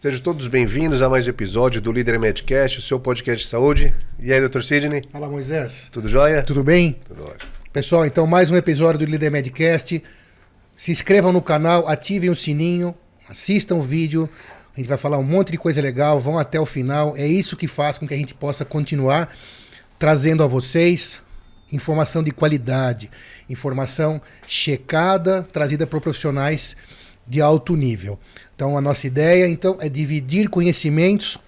Sejam todos bem-vindos a mais um episódio do Líder Medcast, o seu podcast de saúde. E aí, doutor Sidney? Fala, Moisés. Tudo jóia? Tudo bem? Tudo ótimo. Pessoal, então mais um episódio do Líder Medcast. Se inscrevam no canal, ativem o sininho, assistam o vídeo. A gente vai falar um monte de coisa legal, vão até o final. É isso que faz com que a gente possa continuar trazendo a vocês informação de qualidade, informação checada, trazida por profissionais de alto nível. Então a nossa ideia então é dividir conhecimentos,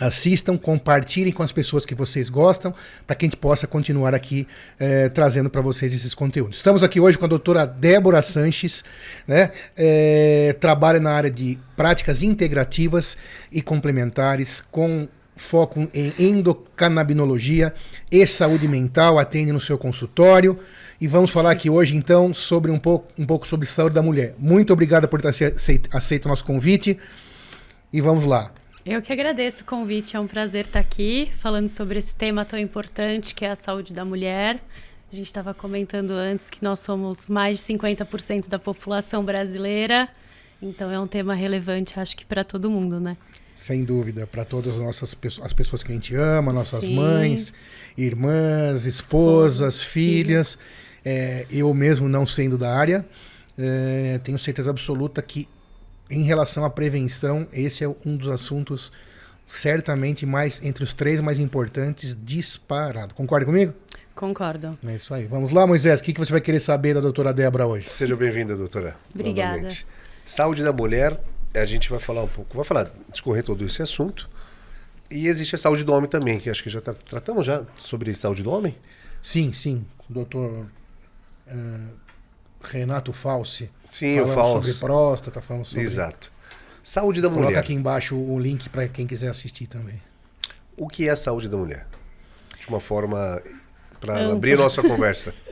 assistam, compartilhem com as pessoas que vocês gostam, para que a gente possa continuar aqui eh, trazendo para vocês esses conteúdos. Estamos aqui hoje com a doutora Débora Sanches, né? Eh, trabalha na área de práticas integrativas e complementares com foco em endocannabinologia e saúde mental, atende no seu consultório. E vamos falar aqui hoje, então, sobre um pouco, um pouco sobre saúde da mulher. Muito obrigada por ter aceito, aceito o nosso convite. E vamos lá. Eu que agradeço o convite, é um prazer estar aqui falando sobre esse tema tão importante que é a saúde da mulher. A gente estava comentando antes que nós somos mais de 50% da população brasileira, então é um tema relevante, acho que para todo mundo, né? Sem dúvida, para todas as nossas as pessoas que a gente ama, nossas Sim. mães, irmãs, esposas, Esposa, filhas. filhas. É, eu mesmo não sendo da área, é, tenho certeza absoluta que em relação à prevenção, esse é um dos assuntos certamente mais entre os três mais importantes disparado. Concorda comigo? Concordo. É isso aí. Vamos lá, Moisés. O que, que você vai querer saber da doutora Débora hoje? Seja bem-vinda, doutora. Obrigada. Novamente. Saúde da mulher a gente vai falar um pouco, vai falar, discorrer todo esse assunto. E existe a saúde do homem também, que acho que já tá, tratamos já sobre saúde do homem. Sim, sim. O doutor uh, Renato Falsi. Sim, o Falsi. sobre próstata, falando sobre... Exato. Saúde da Coloca mulher. Coloca aqui embaixo o link para quem quiser assistir também. O que é a saúde da mulher? De uma forma para abrir nossa conversa.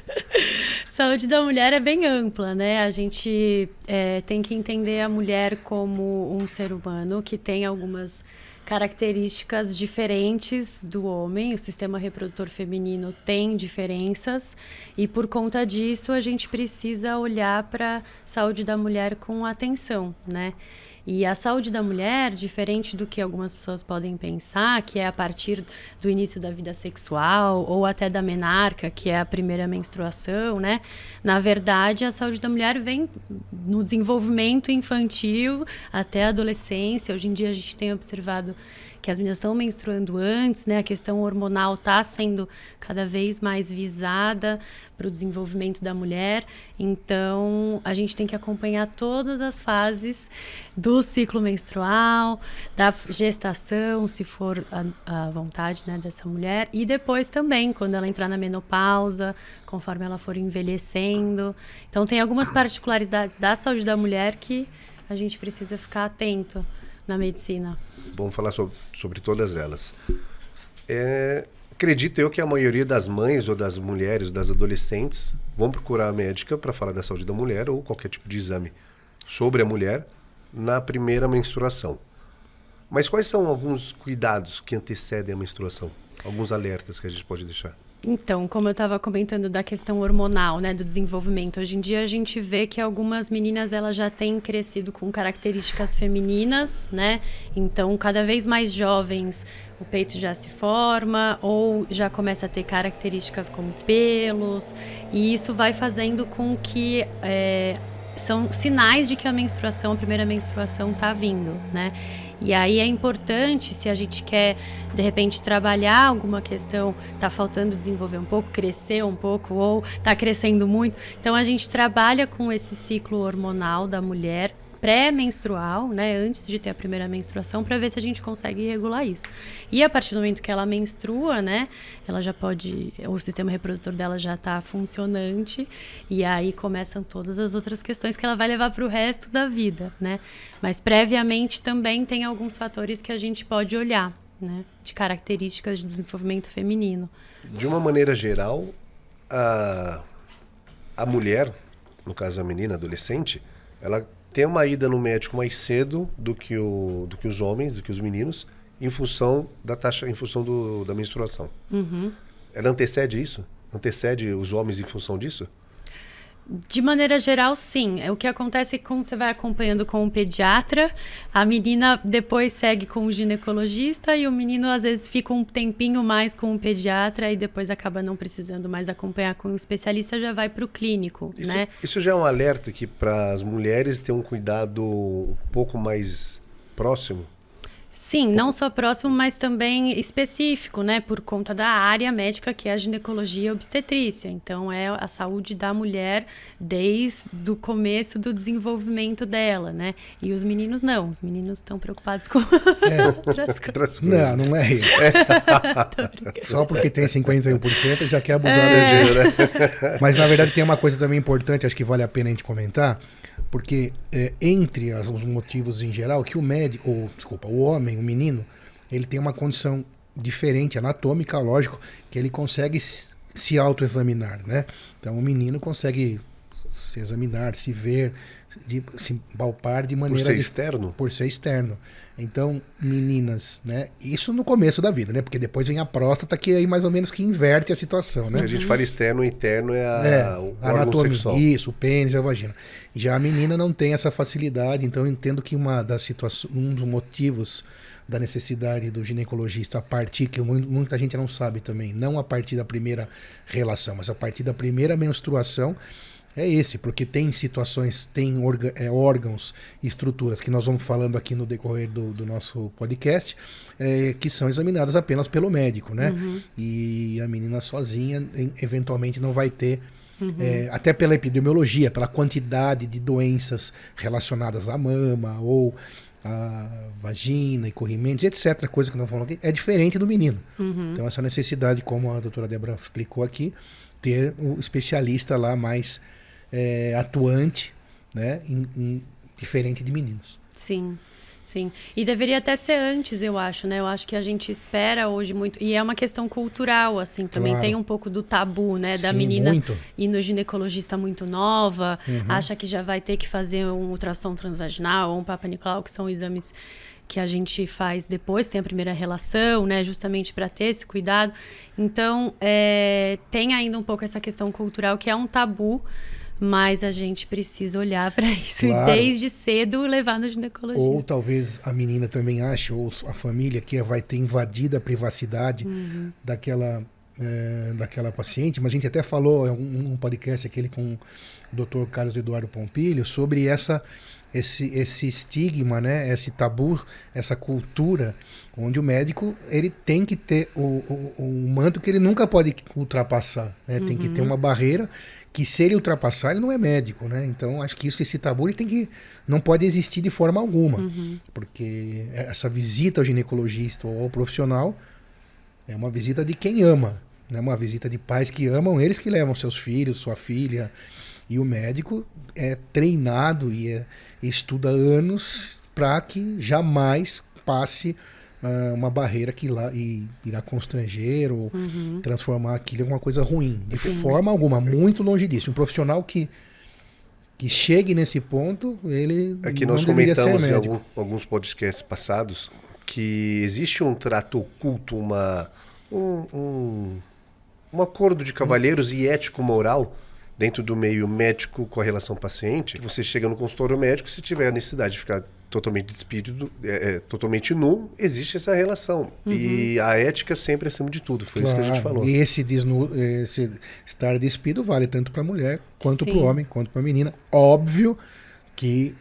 Saúde da mulher é bem ampla, né? A gente é, tem que entender a mulher como um ser humano que tem algumas características diferentes do homem. O sistema reprodutor feminino tem diferenças e por conta disso a gente precisa olhar para a saúde da mulher com atenção, né? E a saúde da mulher, diferente do que algumas pessoas podem pensar, que é a partir do início da vida sexual ou até da menarca, que é a primeira menstruação, né? Na verdade, a saúde da mulher vem no desenvolvimento infantil até a adolescência. Hoje em dia a gente tem observado que as meninas estão menstruando antes, né? A questão hormonal está sendo cada vez mais visada para o desenvolvimento da mulher. Então, a gente tem que acompanhar todas as fases do ciclo menstrual, da gestação, se for a, a vontade né, dessa mulher, e depois também, quando ela entrar na menopausa, conforme ela for envelhecendo. Então, tem algumas particularidades da saúde da mulher que a gente precisa ficar atento na medicina. Vamos falar sobre, sobre todas elas. É, acredito eu que a maioria das mães ou das mulheres, das adolescentes, vão procurar a médica para falar da saúde da mulher ou qualquer tipo de exame sobre a mulher na primeira menstruação. Mas quais são alguns cuidados que antecedem a menstruação? Alguns alertas que a gente pode deixar? Então, como eu estava comentando da questão hormonal, né, do desenvolvimento, hoje em dia a gente vê que algumas meninas elas já têm crescido com características femininas, né? Então, cada vez mais jovens, o peito já se forma ou já começa a ter características como pelos, e isso vai fazendo com que é, são sinais de que a menstruação, a primeira menstruação está vindo, né? E aí é importante, se a gente quer, de repente, trabalhar alguma questão, está faltando desenvolver um pouco, crescer um pouco, ou está crescendo muito. Então a gente trabalha com esse ciclo hormonal da mulher pré-menstrual, né, antes de ter a primeira menstruação, para ver se a gente consegue regular isso. E a partir do momento que ela menstrua, né, ela já pode, o sistema reprodutor dela já está funcionante e aí começam todas as outras questões que ela vai levar para o resto da vida, né? Mas previamente também tem alguns fatores que a gente pode olhar, né, de características de desenvolvimento feminino. De uma maneira geral, a a mulher, no caso a menina, adolescente, ela ter uma ida no médico mais cedo do que, o, do que os homens, do que os meninos, em função da taxa, em função do, da menstruação. Uhum. Ela antecede isso? Antecede os homens em função disso? De maneira geral, sim. É, o que acontece é que quando você vai acompanhando com o pediatra, a menina depois segue com o ginecologista e o menino às vezes fica um tempinho mais com o pediatra e depois acaba não precisando mais acompanhar com o especialista, já vai para o clínico, Isso, né? isso já é um alerta aqui para as mulheres ter um cuidado um pouco mais próximo. Sim, não só próximo, mas também específico, né? Por conta da área médica que é a ginecologia e obstetrícia. Então, é a saúde da mulher desde o começo do desenvolvimento dela, né? E os meninos não. Os meninos estão preocupados com É. outras coisas. Não, não é isso. Só porque tem 51% já quer abusar É. da gente. né? Mas na verdade tem uma coisa também importante, acho que vale a pena a gente comentar, porque é, entre as- os motivos em geral, que o médico, ou desculpa, o homem, o menino, ele tem uma condição diferente, anatômica, lógico, que ele consegue se- autoexaminar, né? Então o menino consegue se examinar, se ver, de- se palpar de Por maneira ser dif- externo. por ser externo. Então, meninas, né? Isso no começo da vida, né? Porque depois vem a próstata que aí mais ou menos que inverte a situação, né? A gente fala externo, interno é, a, É, o anatomia. sexual. Isso, o pênis e a vagina. Já a menina não tem essa facilidade, então eu entendo que uma das situações, um dos motivos da necessidade do ginecologista a partir, que mu- muita gente não sabe também, não a partir da primeira relação, mas a partir da primeira menstruação, é esse, porque tem situações, tem orga- é, órgãos e estruturas que nós vamos falando aqui no decorrer do, do nosso podcast, é, que são examinadas apenas pelo médico, né? E a menina sozinha, eventualmente, não vai ter é, até pela epidemiologia, pela quantidade de doenças relacionadas à mama ou à vagina e corrimentos, etc. Coisa que nós falamos aqui, é diferente do menino. Então, essa necessidade, como a doutora Débora explicou aqui, ter o especialista lá mais é, atuante, né, em- em- diferente de meninos. Sim, sim. E deveria até ser antes, eu acho, né? Eu acho que a gente espera hoje muito. E é uma questão cultural, assim, também Claro. tem um pouco do tabu, né? Da Sim, menina muito. ir no ginecologista muito nova, Uhum. acha que já vai ter que fazer um ultrassom transvaginal ou um Papa Nicolau, que são exames que a gente faz depois, tem a primeira relação, né? Justamente para ter esse cuidado. Então, é, tem ainda um pouco essa questão cultural que é um tabu. Mas a gente precisa olhar para isso Claro. e desde cedo levar no ginecologista. Ou talvez a menina também ache, ou a família, que vai ter invadido a privacidade daquela, eh, daquela paciente. Mas a gente até falou em um, um podcast aquele com o Dr. Carlos Eduardo Pompilho sobre essa, esse, esse estigma, né? esse tabu, essa cultura, onde o médico ele tem que ter o, o, o manto que ele nunca pode ultrapassar. Né? Tem que ter uma barreira que se ele ultrapassar, ele não é médico, né? Então, acho que isso, esse tabu, ele tem que não pode existir de forma alguma, porque essa visita ao ginecologista ou ao profissional é uma visita de quem ama, né? Uma visita de pais que amam, eles que levam seus filhos, sua filha, e o médico é treinado e, é- estuda anos para que jamais passe ah, uma barreira que lá e irá constranger ou transformar aquilo em alguma coisa ruim. De Sim. forma alguma, muito longe disso. Um profissional que, que chegue nesse ponto, ele É que não nós comentamos em algum- alguns podcasts passados que existe um trato oculto, uma, um, um, um acordo de cavalheiros e ético-moral dentro do meio médico com a relação paciente. Você chega no consultório médico, se tiver a necessidade de ficar totalmente despido, é, é, totalmente nu, existe essa relação. E a ética sempre acima de tudo. Foi isso que a gente Claro, falou. E esse, desnu, esse estar despido vale tanto para mulher, quanto para o homem, quanto para a menina. Óbvio que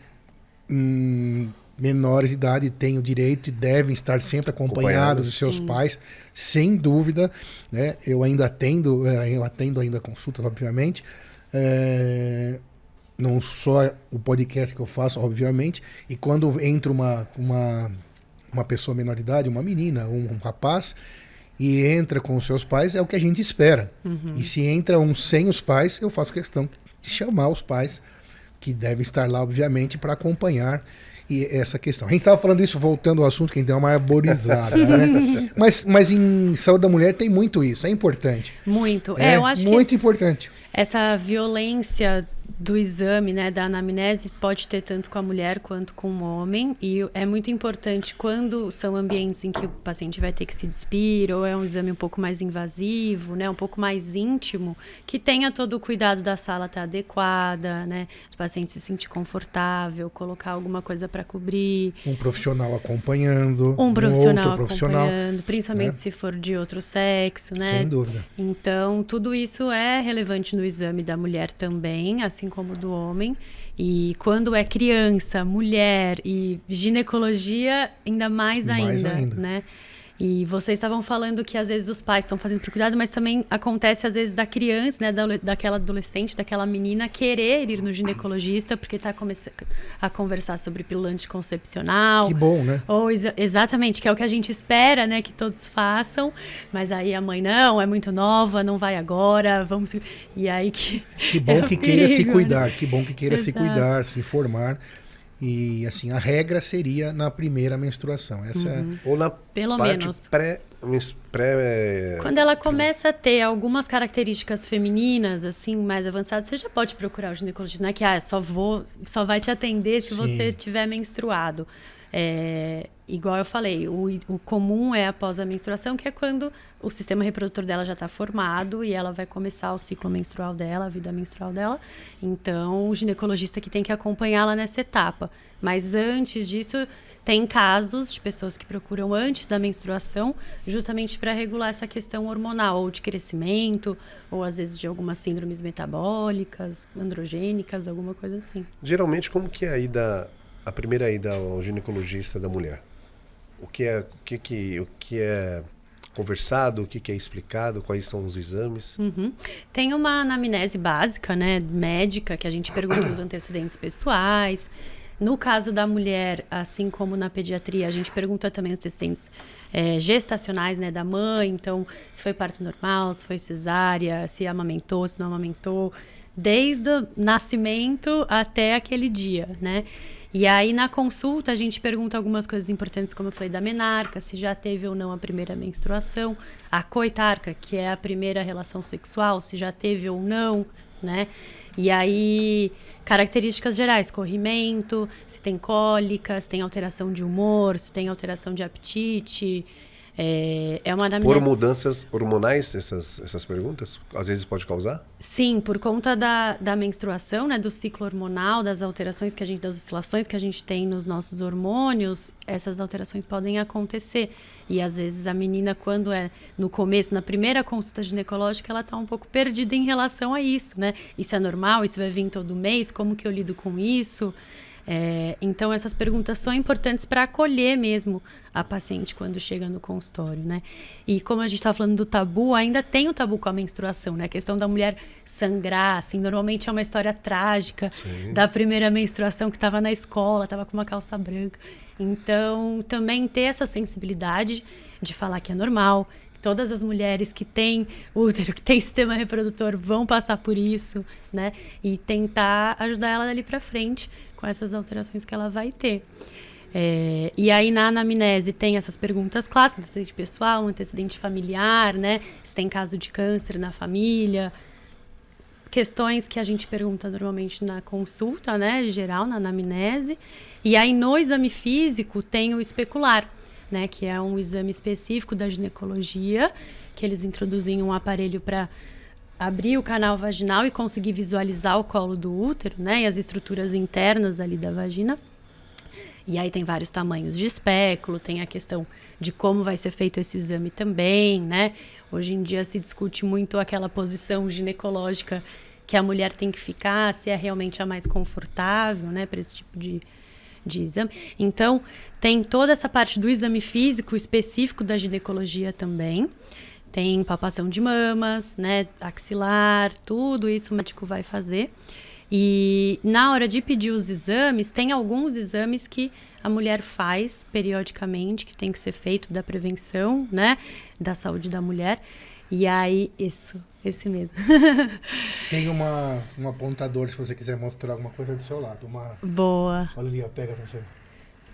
hum, menores de idade têm o direito e devem estar sempre acompanhados Acompanhados. dos seus Sim. pais, sem dúvida. Né? Eu ainda atendo, eh, eu atendo ainda consultas, obviamente. É, não só o podcast que eu faço, obviamente, e quando entra uma, uma, uma pessoa menor de idade, uma menina, um, um rapaz, e entra com os seus pais, é o que a gente espera. E se entra um sem os pais, eu faço questão de chamar os pais, que devem estar lá, obviamente, para acompanhar e essa questão. A gente estava falando isso, voltando ao assunto, que gente deu uma arborizada, né? Mas, mas em saúde da mulher tem muito isso, é importante. Muito. É, eu acho que muito importante. essa violência do exame, né, da anamnese, pode ter tanto com a mulher quanto com o homem. E é muito importante quando são ambientes em que o paciente vai ter que se despir, ou é um exame um pouco mais invasivo, né, um pouco mais íntimo, que tenha todo o cuidado da sala estar tá adequada, né, o paciente se sentir confortável, colocar alguma coisa para cobrir. Um profissional acompanhando. Um profissional, um profissional acompanhando, principalmente né? se for de outro sexo, né? Sem dúvida. Então, tudo isso é relevante no exame da mulher também, assim assim como do homem. E quando é criança, mulher e ginecologia, ainda mais, mais ainda, ainda, né? E vocês estavam falando que às vezes os pais estão fazendo por cuidado, mas também acontece às vezes da criança, né, da, daquela adolescente, daquela menina querer ir no ginecologista porque está começando a conversar sobre pílula anticoncepcional. Que bom, né? Ou exa exatamente, que é o que a gente espera, né, que todos façam, mas aí a mãe não, é muito nova, não vai agora, vamos e aí que Que bom é que queira se cuidar, né? que bom que queira Exato. se cuidar, se informar. E assim, a regra seria na primeira menstruação. Essa é uhum. é... Ou na Pelo parte menos. pré, pré Quando ela começa a ter algumas características femininas, assim, mais avançadas, você já pode procurar o ginecologista. Não é que ah, só vou, só vai te atender se Sim. você tiver menstruado. É, igual eu falei, o, o, comum é após a menstruação, que é quando o sistema reprodutor dela já está formado e ela vai começar o ciclo menstrual dela, a vida menstrual dela. Então, o ginecologista que tem que acompanhá-la nessa etapa. Mas antes disso, tem casos de pessoas que procuram antes da menstruação, justamente para regular essa questão hormonal, ou de crescimento, ou às vezes de algumas síndromes metabólicas, androgênicas, alguma coisa assim. Geralmente, como que é a ida a primeira ida ao ginecologista da mulher? O que é, o que, que, o que é conversado, o que, que é explicado, quais são os exames? Uhum. Tem uma anamnese básica, né, médica, que a gente pergunta os antecedentes pessoais. No caso da mulher, assim como na pediatria, a gente pergunta também os antecedentes é, gestacionais, né, da mãe. Então, se foi parto normal, se foi cesárea, se amamentou, se não amamentou, desde o nascimento até aquele dia, né? E aí, na consulta, a gente pergunta algumas coisas importantes, como eu falei, da menarca, se já teve ou não a primeira menstruação, a coitarca, que é a primeira relação sexual, se já teve ou não, né? E aí, características gerais, corrimento, se tem cólica, se tem alteração de humor, se tem alteração de apetite, é, é uma anamnese... Por mudanças hormonais, essas, essas perguntas? Às vezes pode causar? Sim, por conta da, da menstruação, né, do ciclo hormonal, das alterações que a gente, das oscilações que a gente tem nos nossos hormônios, essas alterações podem acontecer. E às vezes a menina, quando é no começo, na primeira consulta ginecológica, ela está um pouco perdida em relação a isso, né? Isso é normal? Isso vai vir todo mês? Como que eu lido com isso? É, então, essas perguntas são importantes para acolher mesmo a paciente quando chega no consultório, né? E como a gente estava falando do tabu, ainda tem o tabu com a menstruação, né? A questão da mulher sangrar, assim, normalmente é uma história trágica Sim. da primeira menstruação que estava na escola, estava com uma calça branca. Então, também ter essa sensibilidade de falar que é normal, todas as mulheres que têm útero, que têm sistema reprodutor vão passar por isso, né? E tentar ajudar ela dali para frente com essas alterações que ela vai ter. É, e aí na anamnese tem essas perguntas clássicas, antecedente pessoal, antecedente familiar, né? Se tem caso de câncer na família. Questões que a gente pergunta normalmente na consulta, né? Geral, na anamnese. E aí no exame físico tem o especular, né? Que é um exame específico da ginecologia, que eles introduzem um aparelho para abrir o canal vaginal e conseguir visualizar o colo do útero, né? E as estruturas internas ali da vagina. E aí tem vários tamanhos de espéculo, tem a questão de como vai ser feito esse exame também, né? Hoje em dia se discute muito aquela posição ginecológica que a mulher tem que ficar, se é realmente a mais confortável, né, para esse tipo de, de exame. Então, tem toda essa parte do exame físico específico da ginecologia também. Tem palpação de mamas, né, axilar, tudo isso o médico vai fazer. E na hora de pedir os exames, tem alguns exames que a mulher faz periodicamente, que tem que ser feito da prevenção, né, da saúde da mulher. E aí, isso, esse mesmo. tem uma, um apontador se você quiser mostrar alguma coisa do seu lado. Uma... Boa. Olha ali, ó, pega pra você.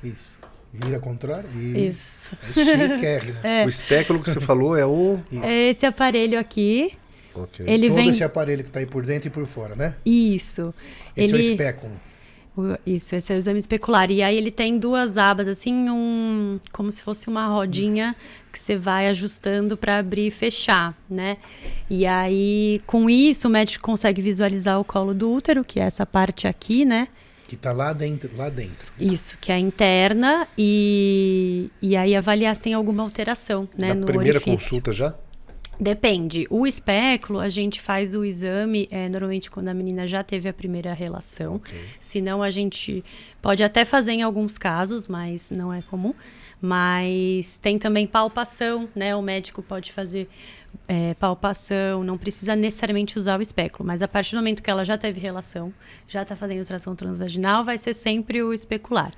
Isso. Vira contrário. Isso. É chique, é. O espéculo que você falou é o. É esse aparelho aqui. Ok. Ele Todo vem. esse aparelho que está aí por dentro e por fora, né? Isso. Esse é o ele... espéculo. O- Isso, esse é o exame especular. E aí ele tem duas abas, assim, um, como se fosse uma rodinha que você vai ajustando para abrir e fechar, né? E aí, com isso, o médico consegue visualizar o colo do útero, que é essa parte aqui, né? Que está lá dentro, lá dentro. Isso, que é a interna, e, e aí avaliar se tem alguma alteração, né, Na no primeira orifício. consulta já? Depende. O espéculo, a gente faz o exame é, normalmente quando a menina já teve a primeira relação. Se não, a gente pode até fazer em alguns casos, mas não é comum. Mas tem também palpação, né? O médico pode fazer é, palpação, não precisa necessariamente usar o espéculo, mas a partir do momento que ela já teve relação, já está fazendo tração transvaginal, vai ser sempre o especular,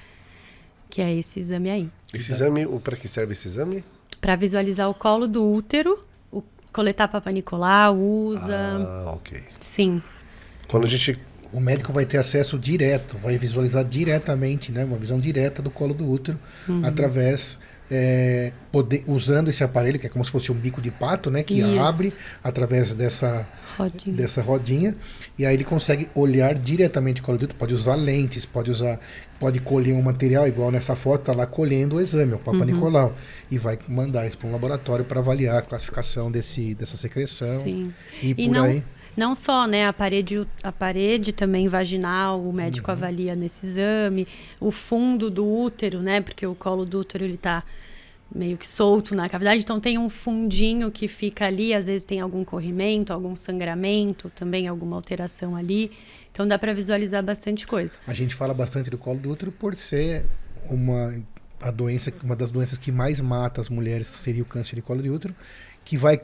que é esse exame aí. Esse exame, para que serve esse exame? Para visualizar o colo do útero, o, coletar Papa Nicolau, usa. Ah, ok. Sim. Quando a gente. O médico vai ter acesso direto, vai visualizar diretamente, né, uma visão direta do colo do útero, Uhum. através, é, poder, usando esse aparelho, que é como se fosse um bico de pato, né, que Isso. abre através dessa, Rodinha. dessa rodinha, e aí ele consegue olhar diretamente o colo do útero, pode usar lentes, pode usar, pode colher um material, igual nessa foto, tá lá colhendo o exame, o Papa Uhum. Nicolau, e vai mandar isso para um laboratório para avaliar a classificação desse, dessa secreção, Sim. e E por não, aí. Não só, né, a parede, a parede também vaginal, o médico Uhum. avalia nesse exame, o fundo do útero, né, porque o colo do útero ele tá meio que solto na cavidade, então tem um fundinho que fica ali, às vezes tem algum corrimento, algum sangramento, também alguma alteração ali. Então dá para visualizar bastante coisa. A gente fala bastante do colo do útero por ser uma a doença, uma das doenças que mais mata as mulheres seria o câncer de colo de útero, que vai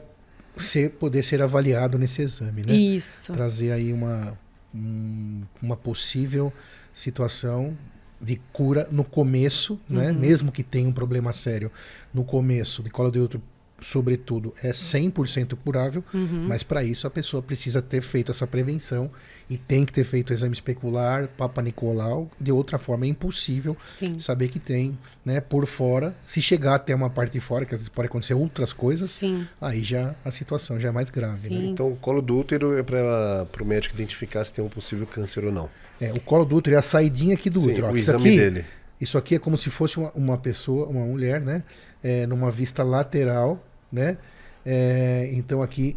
ser, poder ser avaliado nesse exame, né? Isso. Trazer aí uma um- uma possível situação de cura no começo, né? Mesmo que tenha um problema sério no começo de colo de útero, sobretudo, é 100% curável, mas para isso a pessoa precisa ter feito essa prevenção e tem que ter feito o exame especular, Papa Nicolau, de outra forma é impossível Sim. saber que tem, né, por fora, se chegar até uma parte de fora, que às vezes pode acontecer outras coisas, Sim. aí já a situação já é mais grave, né? Então, o colo do útero é para o médico identificar se tem um possível câncer ou não. É, o colo do útero é a saidinha aqui do Sim, útero. ó. o Isso exame aqui, dele. Isso aqui é como se fosse uma, uma pessoa, uma mulher, né? É, numa vista lateral, né? É, então aqui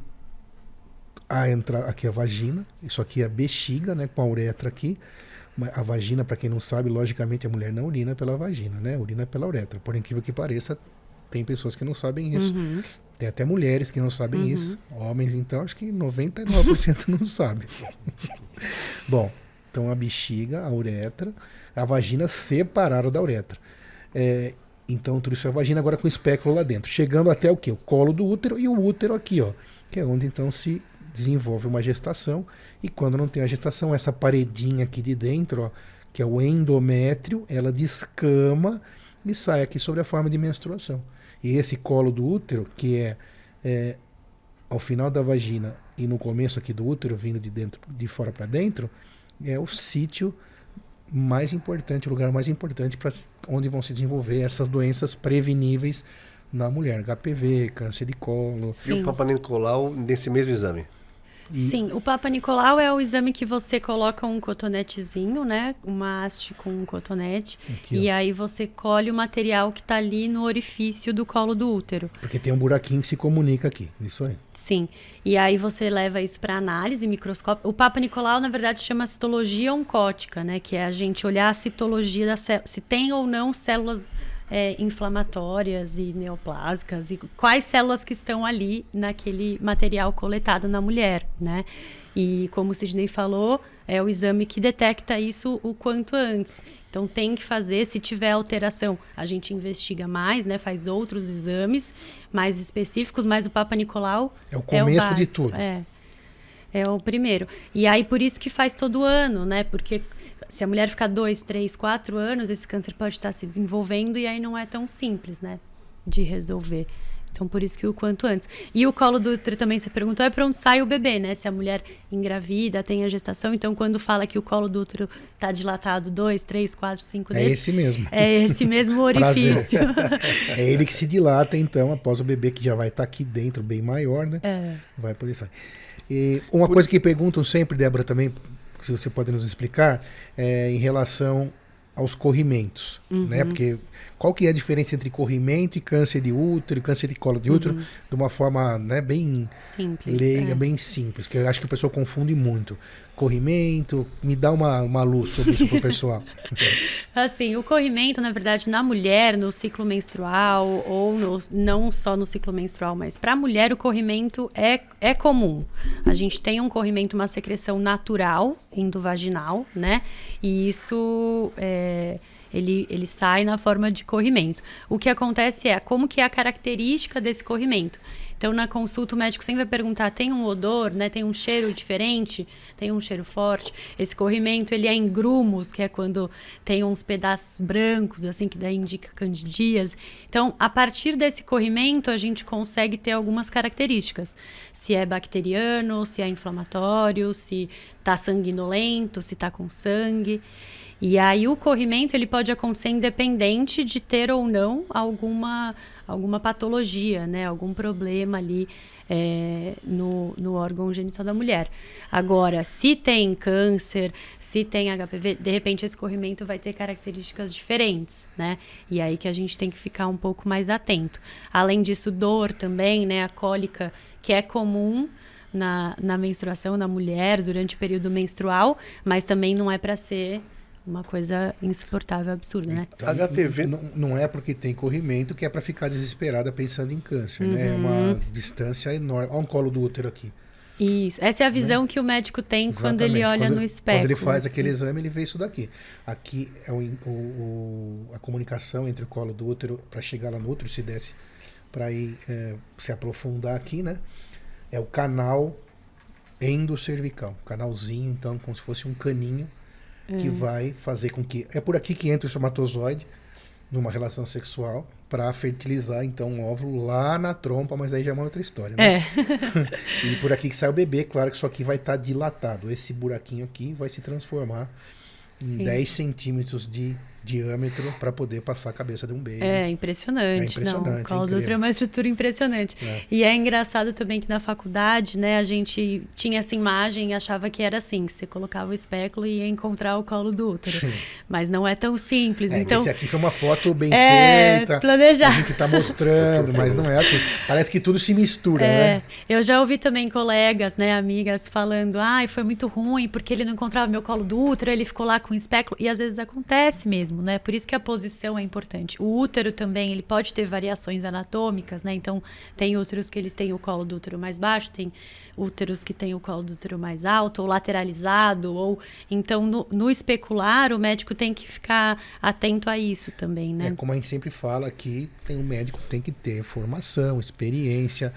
a entra, aqui é a vagina, isso aqui é a bexiga, né? Com a uretra aqui. A vagina, para quem não sabe, logicamente a mulher não urina pela vagina, né? Urina pela uretra. Por incrível que pareça, tem pessoas que não sabem isso. Uhum. Tem até mulheres que não sabem isso. Homens, então, acho que 99% não sabem. Bom, então a bexiga, a uretra, a vagina separaram da uretra. É, então, tudo isso é a vagina agora com o espéculo lá dentro. Chegando até o quê? O colo do útero e o útero aqui, ó. Que é onde então se desenvolve uma gestação. E quando não tem a gestação, essa paredinha aqui de dentro, ó, que é o endométrio, ela descama e sai aqui sobre a forma de menstruação. E esse colo do útero, que é, é ao final da vagina e no começo aqui do útero, vindo de dentro, de fora para dentro, é o sítio mais importante, o lugar mais importante para onde vão se desenvolver essas doenças preveníveis na mulher, HPV, câncer de colo. E Sim. o Papa Nicolau nesse mesmo exame? Sim, o Papa Nicolau é o exame que você coloca um cotonetezinho, né? Uma haste com um cotonete. Aqui, e ó. aí você colhe o material que tá ali no orifício do colo do útero. Porque tem um buraquinho que se comunica aqui. Isso aí. Sim. E aí você leva isso para análise microscópica. O Papa Nicolau, na verdade, chama citologia oncótica, né? Que é a gente olhar a citologia da célula, se tem ou não células é, inflamatórias e neoplásicas e quais células que estão ali naquele material coletado na mulher, né? E como o Sidney falou, é o exame que detecta isso o quanto antes. Então tem que fazer, se tiver alteração, a gente investiga mais, né? Faz outros exames mais específicos, mas o Papa Nicolau É o começo de básico, tudo. É. É o primeiro. E aí, por isso que faz todo ano, né? Porque se a mulher ficar dois, três, quatro anos, esse câncer pode estar se desenvolvendo e aí não é tão simples, né? De resolver. Então, por isso que o quanto antes. E o colo do útero também, você perguntou, é para onde sai o bebê, né? Se a mulher engravida, tem a gestação. Então, quando fala que o colo do útero está dilatado, dois, três, quatro, cinco É dedos. esse mesmo. É esse mesmo orifício. É ele que se dilata, então, após o bebê que já vai estar aqui dentro, bem maior, né? É. Vai poder sair. E uma coisa que perguntam sempre, Débora, também, se você pode nos explicar, é em relação aos corrimentos, Uhum. né? Porque qual que é a diferença entre corrimento e câncer de útero, câncer de colo de útero, de uma forma né, bem Simples. leiga, é. bem simples, que eu acho que o pessoal confunde muito. Corrimento, me dá uma, uma luz sobre isso pro pessoal. Assim, o corrimento, na verdade, na mulher, no ciclo menstrual, ou no- não só no ciclo menstrual, mas para a mulher, o corrimento é, é comum. A gente tem um corrimento, uma secreção natural, endovaginal, né? E isso é, ele, ele sai na forma de corrimento. O que acontece é como que é a característica desse corrimento. Então, na consulta, o médico sempre vai perguntar: tem um odor, né? Tem um cheiro diferente? Tem um cheiro forte? Esse corrimento, ele é em grumos, que é quando tem uns pedaços brancos, assim, que daí indica candidíase. Então, a partir desse corrimento, a gente consegue ter algumas características. Se é bacteriano, se é inflamatório, se tá sanguinolento, se tá com sangue. E aí o corrimento ele pode acontecer independente de ter ou não alguma, alguma patologia, né? Algum problema ali é, no, no órgão genital da mulher. Agora, se tem câncer, se tem HPV, de repente esse corrimento vai ter características diferentes, né? E aí que a gente tem que ficar um pouco mais atento. Além disso, dor também, né? A cólica, que é comum na, na menstruação na mulher durante o período menstrual, mas também não é para ser uma coisa insuportável, absurda, né? Então, HPV Não, não é porque tem corrimento que é para ficar desesperada pensando em câncer, né? É uma distância enorme. Olha um colo do útero aqui. Isso. Essa é a visão que o médico tem quando ele Exatamente. olha Quando- no espelho. Quando ele faz aquele exame, ele vê isso daqui. Aqui é o, o- o- a comunicação entre o colo do útero para chegar lá no útero, se desce para ir é, se aprofundar aqui, né? É o canal endocervical, canalzinho, então como se fosse um caninho que vai fazer com que é por aqui que entra o espermatozoide numa relação sexual para fertilizar então um óvulo lá na trompa, mas aí já é uma outra história, né? É. E por aqui que sai o bebê, claro que isso aqui vai estar dilatado. Esse buraquinho aqui vai se transformar em Sim. 10 centímetros de diâmetro para poder passar a cabeça de um bebê. É impressionante. É impressionante, Não, o colo do útero é uma estrutura impressionante. É. E é engraçado também que na faculdade, né, a gente tinha essa imagem e achava que era assim, que você colocava o espéculo e ia encontrar o colo do útero. Sim. Mas não é tão simples. É, então, esse aqui foi uma foto bem É, feita. planejado. A gente tá mostrando, mas não é assim. Parece que tudo se mistura, É, né? eu já ouvi também colegas, né, amigas falando, ai, foi muito ruim porque ele não encontrava meu colo do útero, ele ficou lá com o espéculo, e às vezes acontece mesmo, né, por isso que a posição é importante. O útero também, ele pode ter variações anatômicas, né, então tem úteros que eles têm o colo do útero mais baixo, tem úteros que têm o colo do útero mais alto, ou lateralizado, ou... Então, no, no especular, o médico tem que ficar atento a isso também, né. É como a gente sempre fala aqui, tem um médico tem que ter formação, experiência,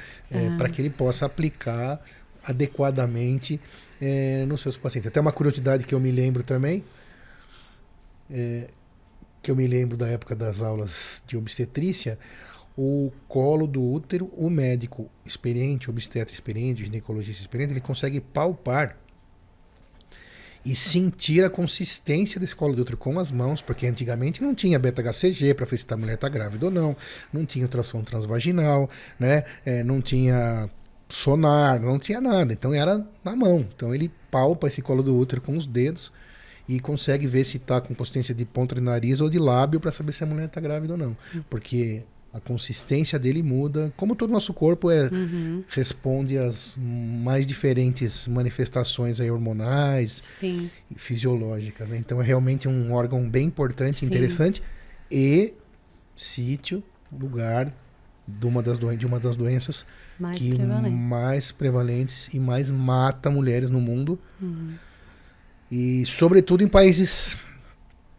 para que ele possa aplicar adequadamente é, nos seus pacientes. Até uma curiosidade que eu me lembro também, é, que eu me lembro da época das aulas de obstetrícia, o colo do útero, o médico experiente, obstetra experiente, ginecologista experiente, ele consegue palpar e sentir a consistência desse colo do útero com as mãos, porque antigamente não tinha beta-HCG para ver se a mulher está grávida ou não, não tinha ultrassom transvaginal, né? É, não tinha sonar, não tinha nada, então era na mão. Então ele palpa esse colo do útero com os dedos e consegue ver se está com consistência de ponta de nariz ou de lábio para saber se a mulher está grávida ou não, porque a consistência dele muda, como todo o nosso corpo é responde às mais diferentes manifestações aí hormonais Sim. e fisiológicas. né? Então é realmente um órgão bem importante, Sim. interessante e sítio, lugar de uma das, de uma das doenças Mais que prevalente. mais prevalentes e mais mata mulheres no mundo. Uhum. E sobretudo em países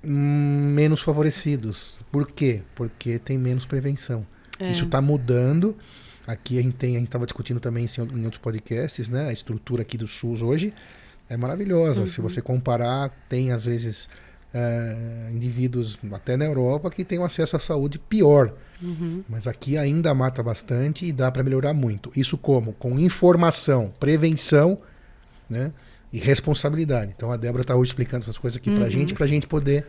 menos favorecidos. Por quê? Porque tem menos prevenção. É. Isso está mudando. Aqui a gente tem, a gente estava discutindo também em outros podcasts, né? A estrutura aqui do SUS hoje é maravilhosa. Uhum. Se você comparar, tem às vezes é, indivíduos até na Europa que têm um acesso à saúde pior. Uhum. Mas aqui ainda mata bastante e dá para melhorar muito. Isso como? Com informação, prevenção né? E responsabilidade. Então a Débora está hoje explicando essas coisas aqui uhum. para a gente, para a gente poder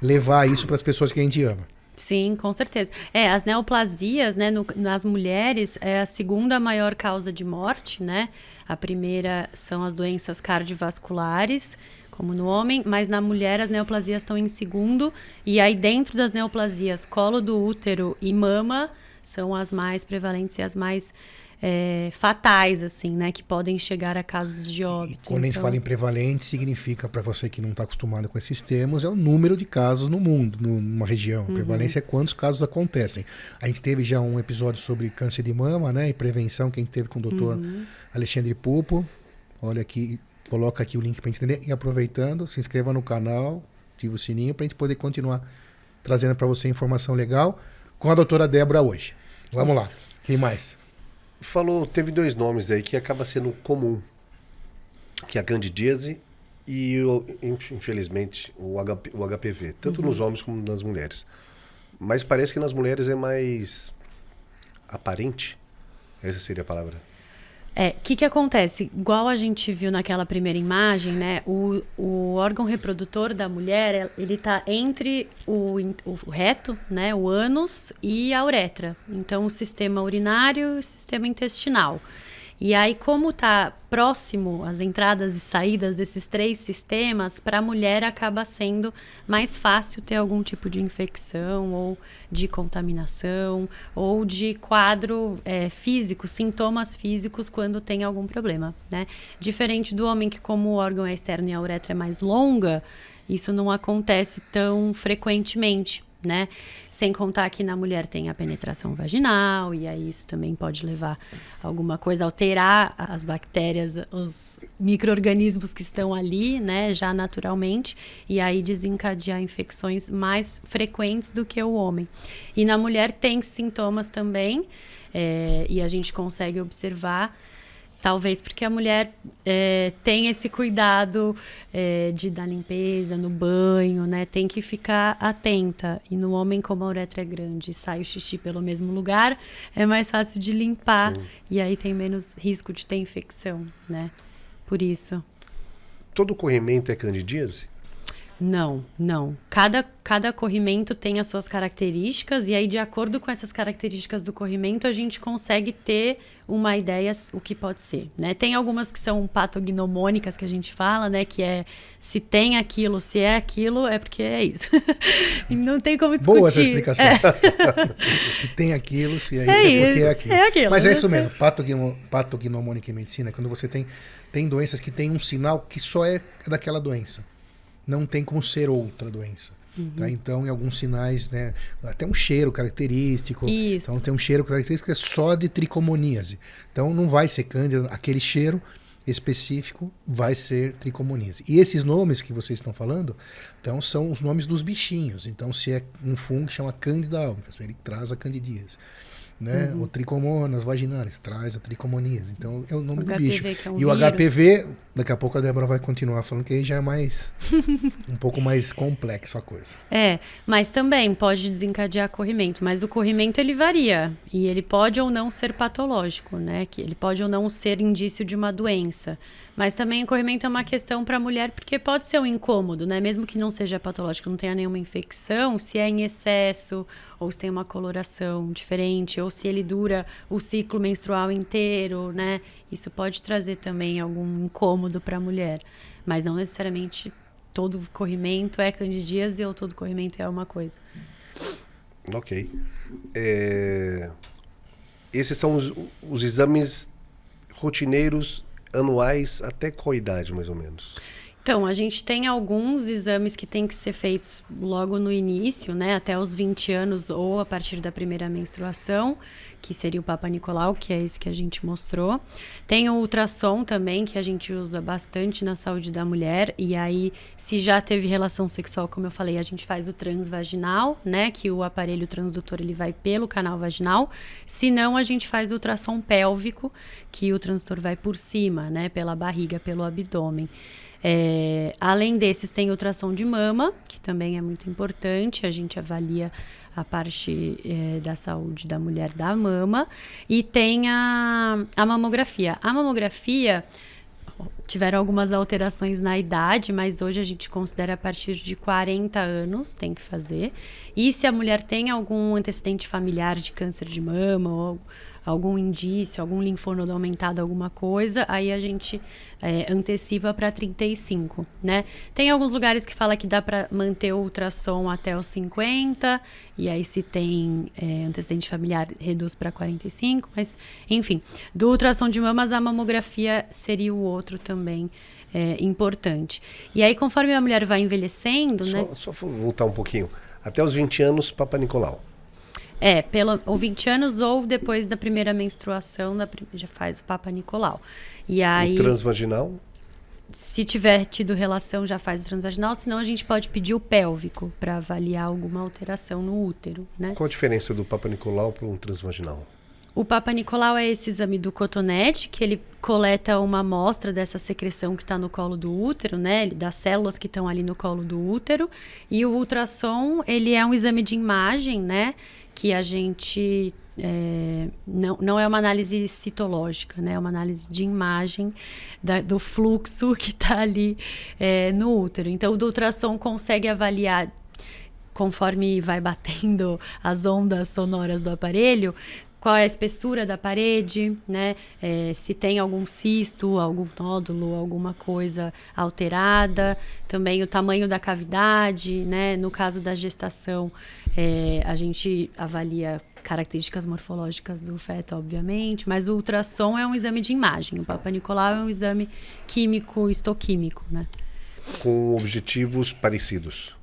levar isso para as pessoas que a gente ama. Sim, com certeza. É, as neoplasias, né, no, nas mulheres é a segunda maior causa de morte, né? A primeira são as doenças cardiovasculares, como no homem, mas na mulher as neoplasias estão em segundo, e aí dentro das neoplasias, colo do útero e mama são as mais prevalentes e as mais é, fatais, assim, né? Que podem chegar a casos de óbito. E quando então... a gente então fala em prevalente, significa, para você que não está acostumado com esses termos, é o número de casos no mundo, numa região. Uhum. Prevalência é quantos casos acontecem. A gente teve já um episódio sobre câncer de mama, né? E prevenção, que a gente teve com o doutor uhum. Alexandre Pupo. Olha aqui, coloca aqui o link para entender. E aproveitando, se inscreva no canal, ative o sininho para a gente poder continuar trazendo para você informação legal com a doutora Débora hoje. Vamos Isso. lá. Quem mais? Falou, teve dois nomes aí que acaba sendo comum, que é a candidíase e, infelizmente, o, HP, o HPV, tanto uhum. nos homens como nas mulheres. Mas parece que nas mulheres é mais aparente. Essa seria a palavra. É, o que, que acontece? Igual a gente viu naquela primeira imagem, né? O, o órgão reprodutor da mulher, ele tá entre o, o reto, né? O ânus e a uretra. Então, o sistema urinário e o sistema intestinal. E aí, como está próximo as entradas e saídas desses três sistemas, para a mulher acaba sendo mais fácil ter algum tipo de infecção ou de contaminação ou de quadro é, físico, sintomas físicos quando tem algum problema, né? Diferente do homem que, como o órgão é externo e a uretra é mais longa, isso não acontece tão frequentemente né? Sem contar que na mulher tem a penetração vaginal, e aí isso também pode levar alguma coisa, alterar as bactérias, os micro-organismos que estão ali, né, já naturalmente, e aí desencadear infecções mais frequentes do que o homem. E na mulher tem sintomas também, é, e a gente consegue observar Talvez porque a mulher é, tem esse cuidado é, de dar limpeza no banho, né? Tem que ficar atenta. E no homem, como a uretra é grande e sai o xixi pelo mesmo lugar, é mais fácil de limpar. Sim. E aí tem menos risco de ter infecção, né? Por isso. Todo corrimento é candidíase? Não, não. Cada, cada corrimento tem as suas características, e aí, de acordo com essas características do corrimento, a gente consegue ter uma ideia o que pode ser. Né? Tem algumas que são patognomônicas que a gente fala, né? Que é se tem aquilo, se é aquilo, é porque é isso. e não tem como discutir. Boa essa explicação. É. se tem aquilo, se é, é isso, é, porque é aquilo. É aquilo. Mas é isso mesmo. Patognomônica em medicina, quando você tem, tem doenças que têm um sinal que só é daquela doença não tem como ser outra doença. Uhum. Tá? Então, em alguns sinais, né, até um cheiro característico. Isso. Então, tem um cheiro característico que é só de tricomoníase. Então, não vai ser cândida, aquele cheiro específico vai ser tricomoníase. E esses nomes que vocês estão falando, então, são os nomes dos bichinhos. Então, se é um fungo que chama Candida albicans, ele traz a candidíase né? Uhum. O tricomonas vaginalis traz a tricomoníase. Então é o nome o do HPV, bicho. É um e o HPV, daqui a pouco a Débora vai continuar falando que aí já é mais um pouco mais complexo a coisa. É, mas também pode desencadear corrimento, mas o corrimento ele varia e ele pode ou não ser patológico, né? Que ele pode ou não ser indício de uma doença. Mas também o corrimento é uma questão para a mulher porque pode ser um incômodo, né? Mesmo que não seja patológico, não tenha nenhuma infecção, se é em excesso ou se tem uma coloração diferente, ou se ele dura o ciclo menstrual inteiro, né? Isso pode trazer também algum incômodo para a mulher, mas não necessariamente todo corrimento é candidíase ou todo corrimento é uma coisa. Ok. É... Esses são os, os exames rotineiros anuais até qual idade, mais ou menos? Então, a gente tem alguns exames que têm que ser feitos logo no início, né, até os 20 anos ou a partir da primeira menstruação, que seria o Papa Nicolau, que é esse que a gente mostrou. Tem o ultrassom também, que a gente usa bastante na saúde da mulher, e aí, se já teve relação sexual, como eu falei, a gente faz o transvaginal, né, que o aparelho transdutor ele vai pelo canal vaginal. Se não, a gente faz o ultrassom pélvico, que o transdutor vai por cima, né, pela barriga, pelo abdômen. É, além desses, tem ultrassom de mama, que também é muito importante. A gente avalia a parte é, da saúde da mulher da mama. E tem a, a mamografia. A mamografia tiveram algumas alterações na idade, mas hoje a gente considera a partir de 40 anos tem que fazer. E se a mulher tem algum antecedente familiar de câncer de mama ou algum indício, algum linfonodo aumentado, alguma coisa, aí a gente é, antecipa para 35, né? Tem alguns lugares que fala que dá para manter o ultrassom até os 50, e aí se tem é, antecedente familiar, reduz para 45, mas enfim, do ultrassom de mamas, a mamografia seria o outro também. É, importante. E aí, conforme a mulher vai envelhecendo, só, né? Só voltar um pouquinho. Até os 20 anos, Papa Nicolau. É, pelo, ou 20 anos ou depois da primeira menstruação, da, já faz o Papa Nicolau. E aí, o transvaginal? Se tiver tido relação, já faz o transvaginal, senão a gente pode pedir o pélvico para avaliar alguma alteração no útero, né? Qual a diferença do Papa Nicolau para um transvaginal? O Papa Nicolau é esse exame do cotonete, que ele coleta uma amostra dessa secreção que está no colo do útero, né? Das células que estão ali no colo do útero. E o ultrassom, ele é um exame de imagem, né? Que a gente é, não, não é uma análise citológica, né? É uma análise de imagem da, do fluxo que está ali é, no útero. Então, o ultrassom consegue avaliar, conforme vai batendo as ondas sonoras do aparelho, qual é a espessura da parede, né? É, se tem algum cisto, algum nódulo, alguma coisa alterada, também o tamanho da cavidade, né? No caso da gestação, é, a gente avalia características morfológicas do feto, obviamente, mas o ultrassom é um exame de imagem. O Papa Nicolau é um exame químico, estoquímico, né? Com objetivos parecidos.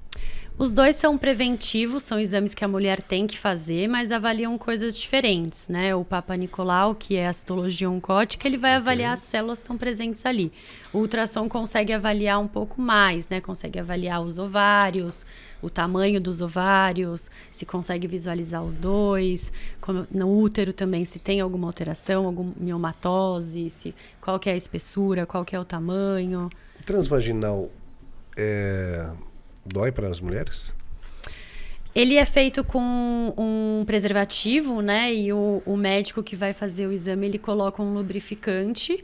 Os dois são preventivos, são exames que a mulher tem que fazer, mas avaliam coisas diferentes, né? O Papa Nicolau, que é a citologia oncótica, ele vai okay. avaliar as células que estão presentes ali. O ultrassom consegue avaliar um pouco mais, né? Consegue avaliar os ovários, o tamanho dos ovários, se consegue visualizar os dois, como, no útero também, se tem alguma alteração, alguma miomatose, se, qual que é a espessura, qual que é o tamanho. Transvaginal é Dói para as mulheres? Ele é feito com um preservativo, né? E o, o médico que vai fazer o exame, ele coloca um lubrificante.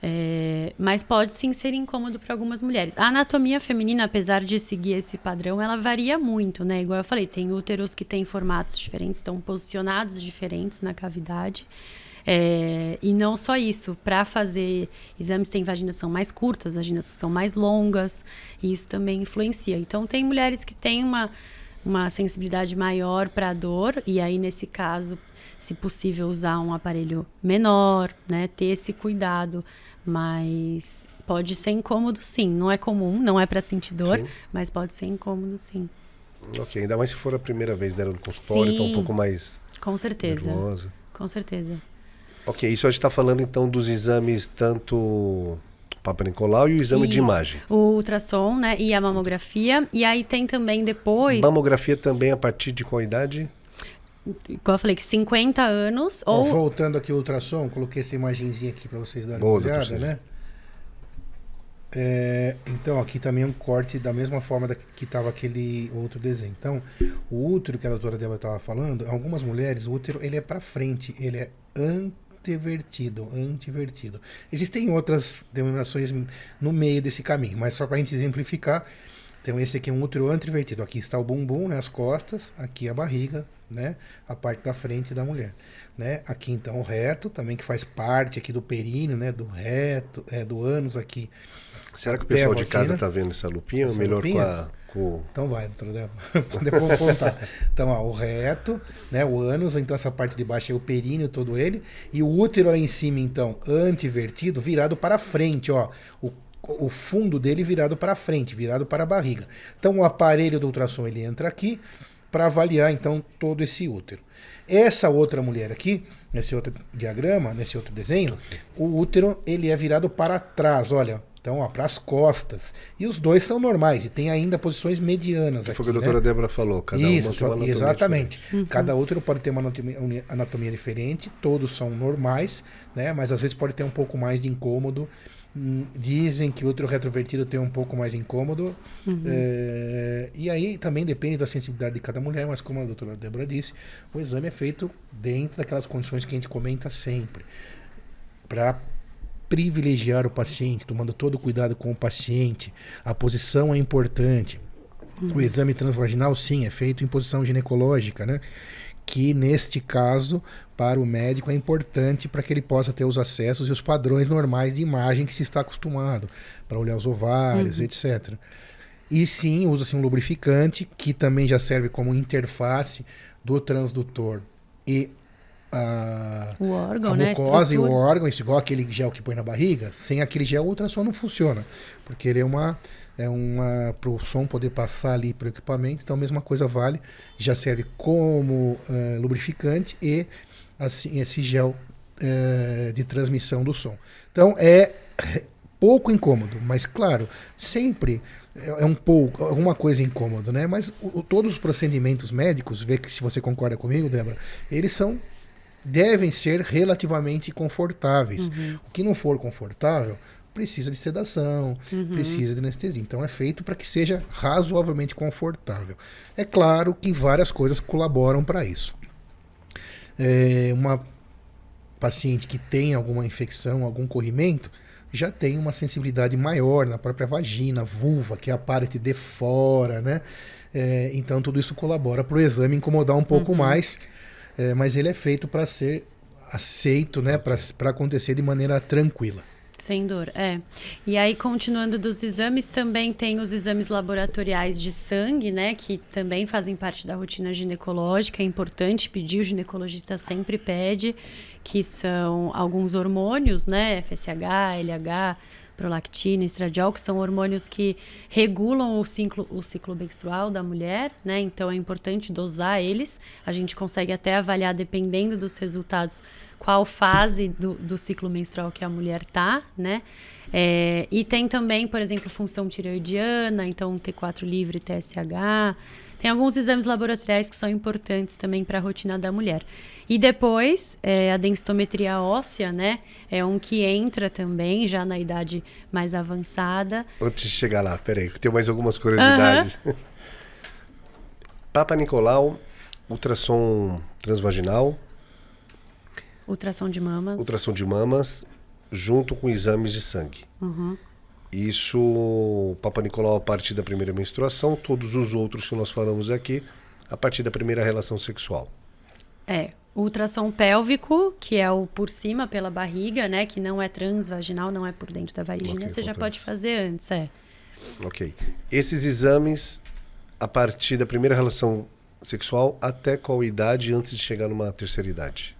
É, mas pode sim ser incômodo para algumas mulheres. A anatomia feminina, apesar de seguir esse padrão, ela varia muito, né? Igual eu falei, tem úteros que têm formatos diferentes, estão posicionados diferentes na cavidade. É, e não só isso, para fazer exames tem vaginas são mais curtas, vaginas são mais longas, e isso também influencia. Então tem mulheres que têm uma, uma sensibilidade maior para a dor, e aí nesse caso, se possível, usar um aparelho menor, né? Ter esse cuidado, mas pode ser incômodo sim. Não é comum, não é para sentir dor, sim. mas pode ser incômodo sim. Ok, ainda mais se for a primeira vez dela no consultório, então um pouco mais. Com certeza. Nervosa. Com certeza. Ok, isso a gente está falando então dos exames tanto Papa Nicolau e o exame Isso. de imagem. O ultrassom, né? E a mamografia. E aí tem também depois. Mamografia também a partir de qual idade? Igual eu falei, que 50 anos. Bom, ou... Voltando aqui o ultrassom, coloquei essa imagenzinha aqui para vocês darem Boa, uma olhada, né? É, então, aqui também é um corte da mesma forma da, que estava aquele outro desenho. Então, o útero que a doutora Débora estava falando, algumas mulheres, o útero ele é para frente, ele é antes antevertido, antivertido. Existem outras denominações no meio desse caminho, mas só para a gente exemplificar, então esse aqui é um útero antivertido. Aqui está o bumbum, né, as costas, aqui a barriga, né, a parte da frente da mulher, né? Aqui então o reto, também que faz parte aqui do períneo, né, do reto, é, do ânus aqui. Será que o pessoal de casa está vendo essa lupinha? Essa melhor lupinha? com a com... Então vai, doutor Débora. Depois vou contar. Então, ó, o reto, né, o ânus, então essa parte de baixo é o períneo todo ele, e o útero lá em cima, então, antivertido, virado para frente, ó. O, o fundo dele virado para frente, virado para a barriga. Então, o aparelho do ultrassom ele entra aqui para avaliar, então, todo esse útero. Essa outra mulher aqui, nesse outro diagrama, nesse outro desenho, o útero ele é virado para trás, olha, Então, ó, para as costas. E os dois são normais e tem ainda posições medianas Que aqui. foi o que a né? doutora Débora falou. Cada Isso, uma tem uma só- anatomia exatamente. diferente. Cada útero pode ter uma anatomia, anatomia diferente, todos são normais, né? Mas às vezes pode ter um pouco mais de incômodo. Hum, Dizem que o útero retrovertido tem um pouco mais incômodo. É, e aí também depende da sensibilidade de cada mulher, mas como a doutora Débora disse, o exame é feito dentro daquelas condições que a gente comenta sempre. Para privilegiar o paciente, tomando todo o cuidado com o paciente. A posição é importante. O exame transvaginal, sim, é feito em posição ginecológica, né? Que neste caso, para o médico, é importante para que ele possa ter os acessos e os padrões normais de imagem que se está acostumado, para olhar os ovários, etc. E sim, usa-se um lubrificante, que também já serve como interface do transdutor e a, O órgão, a né? mucosa e o órgão, isso igual aquele gel que põe na barriga, sem aquele gel o ultrassom não funciona, porque ele é uma é uma para o som poder passar ali para o equipamento, então a mesma coisa vale, já serve como eh, lubrificante e assim esse gel eh, de transmissão do som. Então é pouco incômodo, mas claro, sempre é é um pouco, alguma coisa incômodo, né? Mas o- todos os procedimentos médicos, vê que se você concorda comigo, Débora, eles são devem ser relativamente confortáveis. O que não for confortável precisa de sedação, precisa de anestesia. Então é feito para que seja razoavelmente confortável. É claro que várias coisas colaboram para isso. É, uma paciente que tem alguma infecção, algum corrimento, já tem uma sensibilidade maior na própria vagina, vulva, que é a parte de fora, né? É, então tudo isso colabora para o exame incomodar um pouco mais, é, mas ele é feito para ser aceito, né? Para acontecer de maneira tranquila. Sem dor, é. E aí, continuando dos exames, também tem os exames laboratoriais de sangue, né? Que também fazem parte da rotina ginecológica. É importante pedir, o ginecologista sempre pede, que são alguns hormônios, né? FSH, LH, prolactina, estradiol, que são hormônios que regulam o ciclo, o ciclo menstrual da mulher, né? Então é importante dosar eles. A gente consegue até avaliar, dependendo dos resultados, qual fase do, do ciclo menstrual que a mulher tá, né? É, e tem também, por exemplo, função tireoidiana, então T4 livre, TSH. Tem alguns exames laboratoriais que são importantes também para a rotina da mulher. E depois, é, a densitometria óssea, né? É um que entra também já na idade mais avançada. Antes de chegar lá, peraí, que tem mais algumas curiosidades. Papa Nicolau, ultrassom transvaginal, Ultrassom de mamas. ultrassom de mamas, junto com exames de sangue. Isso, Papa Nicolau a partir da primeira menstruação, todos os outros que nós falamos aqui, a partir da primeira relação sexual. É, ultrassom pélvico, que é o por cima pela barriga, né? Que não é transvaginal, não é por dentro da vagina, Ok, você já pode fazer antes, é. Ok. Esses exames, a partir da primeira relação sexual, até qual idade antes de chegar numa terceira idade?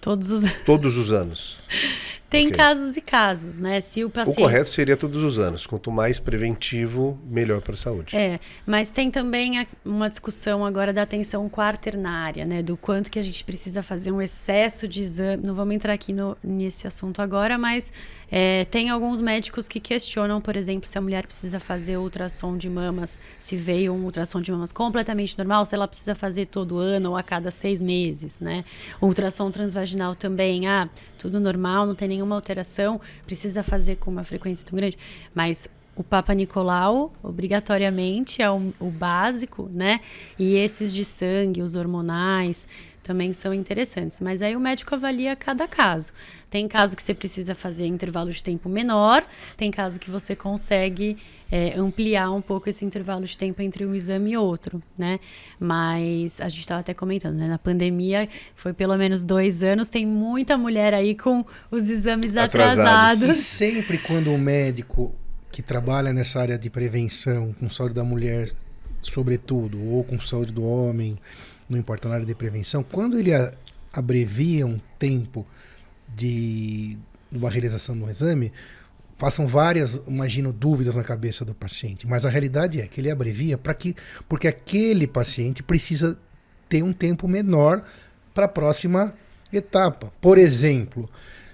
Todos os. Todos os anos. Tem Ok. casos e casos, né? Se o O paciente. correto seria todos os anos. Quanto mais preventivo, melhor para a saúde. É, mas tem também a- uma discussão agora da atenção quaternária, né? Do quanto que a gente precisa fazer um excesso de exame. Não vamos entrar aqui no- nesse assunto agora, mas é, tem alguns médicos que questionam, por exemplo, se a mulher precisa fazer ultrassom de mamas, se veio um ultrassom de mamas completamente normal, se ela precisa fazer todo ano ou a cada seis meses, né? Ultrassom transvaginal também, ah, tudo normal, não tem nenhuma alteração, precisa fazer com uma frequência tão grande. Mas o Papa Nicolau, obrigatoriamente, é o, o básico, né? E esses de sangue, os hormonais, também são interessantes. Mas aí o médico avalia cada caso. Tem caso que você precisa fazer intervalo de tempo menor, tem caso que você consegue é, ampliar um pouco esse intervalo de tempo entre um exame e outro, né? Mas a gente estava até comentando, né? Na pandemia foi pelo menos dois anos, tem muita mulher aí com os exames Atrasados. atrasados. E sempre quando o médico que trabalha nessa área de prevenção, com saúde da mulher, sobretudo, ou com saúde do homem, não importa na área de prevenção, quando ele a- abrevia um tempo de uma realização do exame, passam várias, imagino, dúvidas na cabeça do paciente. Mas a realidade é que ele abrevia para que, porque aquele paciente precisa ter um tempo menor para a próxima etapa. Por exemplo,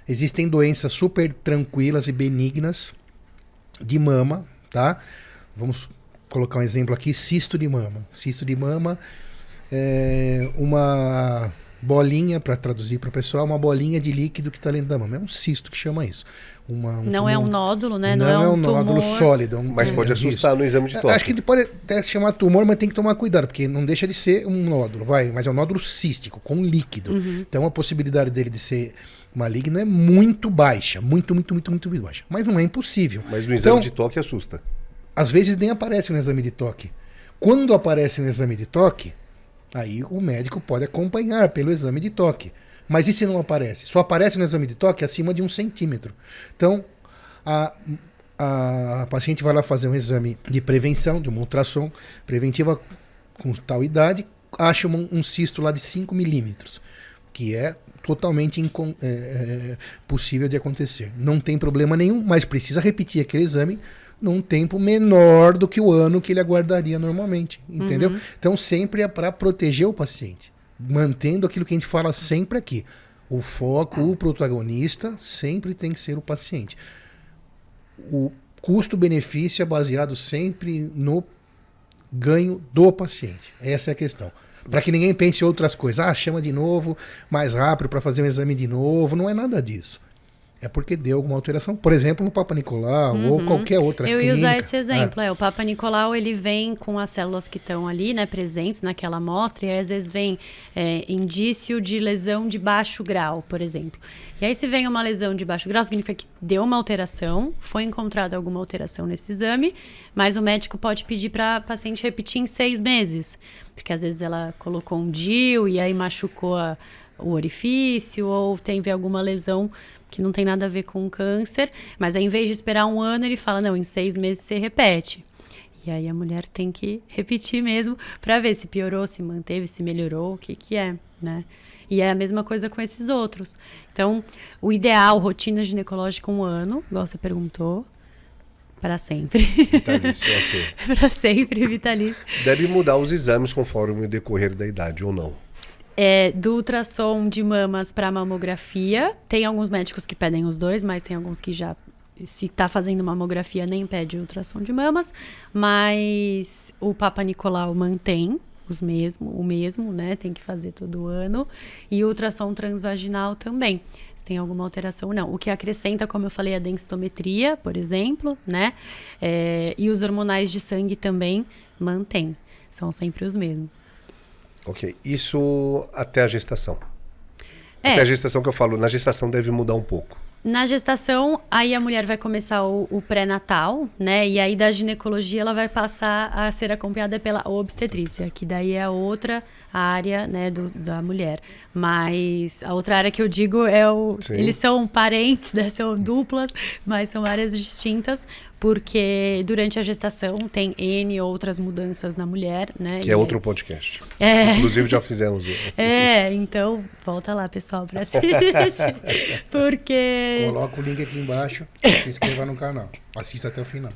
existem doenças super tranquilas e benignas de mama, tá? Vamos colocar um exemplo aqui, cisto de mama. Cisto de mama é uma bolinha, para traduzir para o pessoal, uma bolinha de líquido que está dentro da mama. É um cisto que chama isso. Uma, um não é um nódulo, né? Não, não é um, um nódulo tumor. sólido. é um- Mas é, pode isso. assustar no exame de toque. Acho que pode até se chamar tumor, mas tem que tomar cuidado, porque não deixa de ser um nódulo, vai, mas é um nódulo cístico, com líquido. Uhum. Então a possibilidade dele de ser maligno é muito baixa, muito, muito, muito, muito, muito baixa. Mas não é impossível. Mas no exame Então, de toque assusta. às vezes nem aparece no exame de toque. Quando aparece no exame de toque, aí o médico pode acompanhar pelo exame de toque. Mas e se não aparece? Só aparece no exame de toque acima de um centímetro. Então, a, a paciente vai lá fazer um exame de prevenção, de uma ultrassom preventiva com tal idade, acha um, um cisto lá de 5 milímetros, que é totalmente incon- é, é, possível de acontecer. Não tem problema nenhum, mas precisa repetir aquele exame num tempo menor do que o ano que ele aguardaria normalmente, entendeu? Então sempre é para proteger o paciente, mantendo aquilo que a gente fala sempre aqui. O foco, o protagonista sempre tem que ser o paciente. O custo-benefício é baseado sempre no ganho do paciente. Essa é a questão. Para que ninguém pense em outras coisas. Ah, chama de novo, mais rápido para fazer um exame de novo. Não é nada disso. É porque deu alguma alteração. Por exemplo, no Papa Nicolau ou qualquer outra Uhum. Eu ia usar clínica. esse exemplo. É, o Papa Nicolau, ele vem com as células que estão ali, né, presentes naquela amostra, e aí, às vezes vem é, indício de lesão de baixo grau, por exemplo. E aí, se vem uma lesão de baixo grau, significa que deu uma alteração, foi encontrada alguma alteração nesse exame, mas o médico pode pedir para a paciente repetir em seis meses. Porque às vezes ela colocou um DIU e aí machucou a- o orifício, ou teve alguma lesão que não tem nada a ver com câncer, mas aí, em vez de esperar um ano, ele fala: não, em seis meses você repete. E aí a mulher tem que repetir mesmo para ver se piorou, se manteve, se melhorou, o que que é, né? E é a mesma coisa com esses outros. Então, o ideal, rotina ginecológica um ano, igual você perguntou, para sempre. Vitalício, ok. para sempre, vitalício. Deve mudar os exames conforme o decorrer da idade ou não. É, do ultrassom de mamas para mamografia. Tem alguns médicos que pedem os dois, mas tem alguns que já, se tá fazendo mamografia, nem pede ultrassom de mamas. Mas o Papa Nicolau mantém os mesmo, o mesmo, né? Tem que fazer todo ano. E ultrassom transvaginal também. Se tem alguma alteração ou não. O que acrescenta, como eu falei, a densitometria, por exemplo, né? É, e os hormonais de sangue também mantém. São sempre os mesmos. Ok. Isso até a gestação. É. Até a gestação que eu falo, na gestação deve mudar um pouco. Na gestação, aí a mulher vai começar o, o pré-natal, né? E aí da ginecologia ela vai passar a ser acompanhada pela obstetrícia, que daí é outra área, né, do, da mulher. Mas a outra área que eu digo é o. Sim. Eles são parentes, né? São duplas, mas são áreas distintas, porque durante a gestação tem N outras mudanças na mulher, né? Que é outro podcast. É. Inclusive já fizemos. É, então volta lá, pessoal, pra assistir. Porque. Coloca o link aqui embaixo, se inscreva no canal. Assista até o final.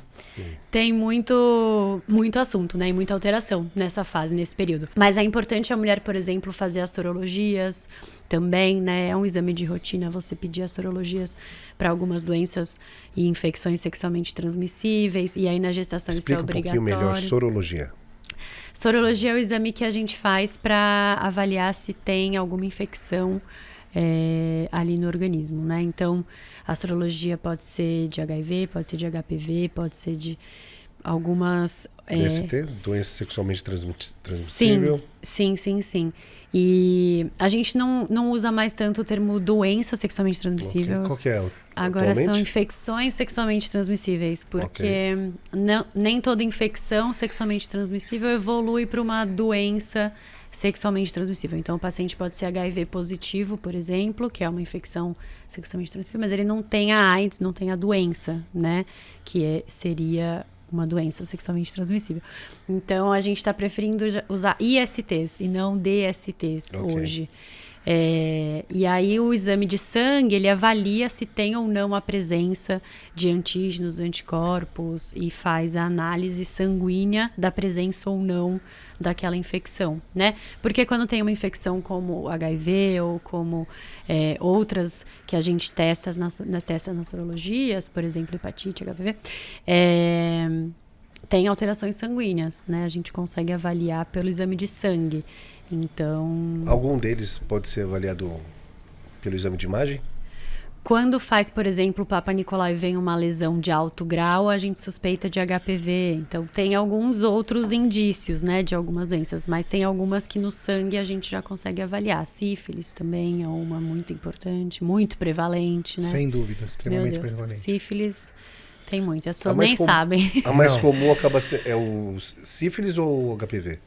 Tem muito, muito assunto, né? E muita alteração nessa fase, nesse período. Mas é importante a mulher, por exemplo, fazer as sorologias também, né? É um exame de rotina você pedir as sorologias para algumas doenças e infecções sexualmente transmissíveis. E aí na gestação Explica isso um é pouquinho obrigatório. melhor sorologia. Sorologia é o exame que a gente faz para avaliar se tem alguma infecção é, ali no organismo, né? Então, a sorologia pode ser de HIV, pode ser de HPV, pode ser de algumas. é, DST, doença sexualmente transmissível. Sim, sim, sim, sim. E a gente não, não usa mais tanto o termo doença sexualmente transmissível. Ok. Qual que é? Agora são infecções sexualmente transmissíveis, porque não, nem toda infecção sexualmente transmissível evolui para uma doença sexualmente transmissível. Então, o paciente pode ser HIV positivo, por exemplo, que é uma infecção sexualmente transmissível, mas ele não tem a AIDS, não tem a doença, né? Que é, seria uma doença sexualmente transmissível. Então, a gente está preferindo usar ISTs e não DSTs Ok. hoje. É, e aí o exame de sangue ele avalia se tem ou não a presença de antígenos, anticorpos e faz a análise sanguínea da presença ou não daquela infecção, né? Porque quando tem uma infecção como HIV ou como é, outras que a gente testa nas, nas, testa nas sorologias, por exemplo, hepatite, HPV, é, tem alterações sanguíneas, né? A gente consegue avaliar pelo exame de sangue. Então. Algum deles pode ser avaliado pelo exame de imagem? Quando faz, por exemplo, o Papa Nicolau e vem uma lesão de alto grau, a gente suspeita de HPV. Então, tem alguns outros indícios, né, de algumas doenças, mas tem algumas que no sangue a gente já consegue avaliar. Sífilis também é uma muito importante, muito prevalente, né? Sem dúvida, extremamente Meu Deus, prevalente. Sífilis tem muito, as pessoas nem com- sabem. A mais Não. comum acaba ser é o sífilis ou o HPV?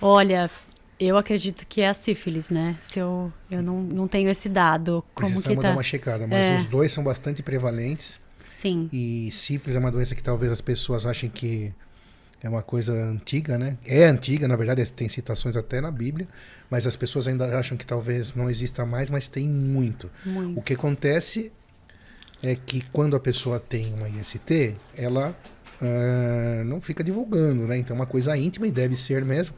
Olha, eu acredito que é a sífilis, né? Se eu, eu não, não tenho esse dado. Como que Precisamos tá? dar uma checada, mas É. os dois são bastante prevalentes. Sim. E sífilis é uma doença que talvez as pessoas achem que é uma coisa antiga, né? É antiga, na verdade, tem citações até na Bíblia, mas as pessoas ainda acham que talvez não exista mais, mas tem muito. Muito. O que acontece é que quando a pessoa tem uma IST, ela ah, não fica divulgando, né? Então é uma coisa íntima e deve ser mesmo.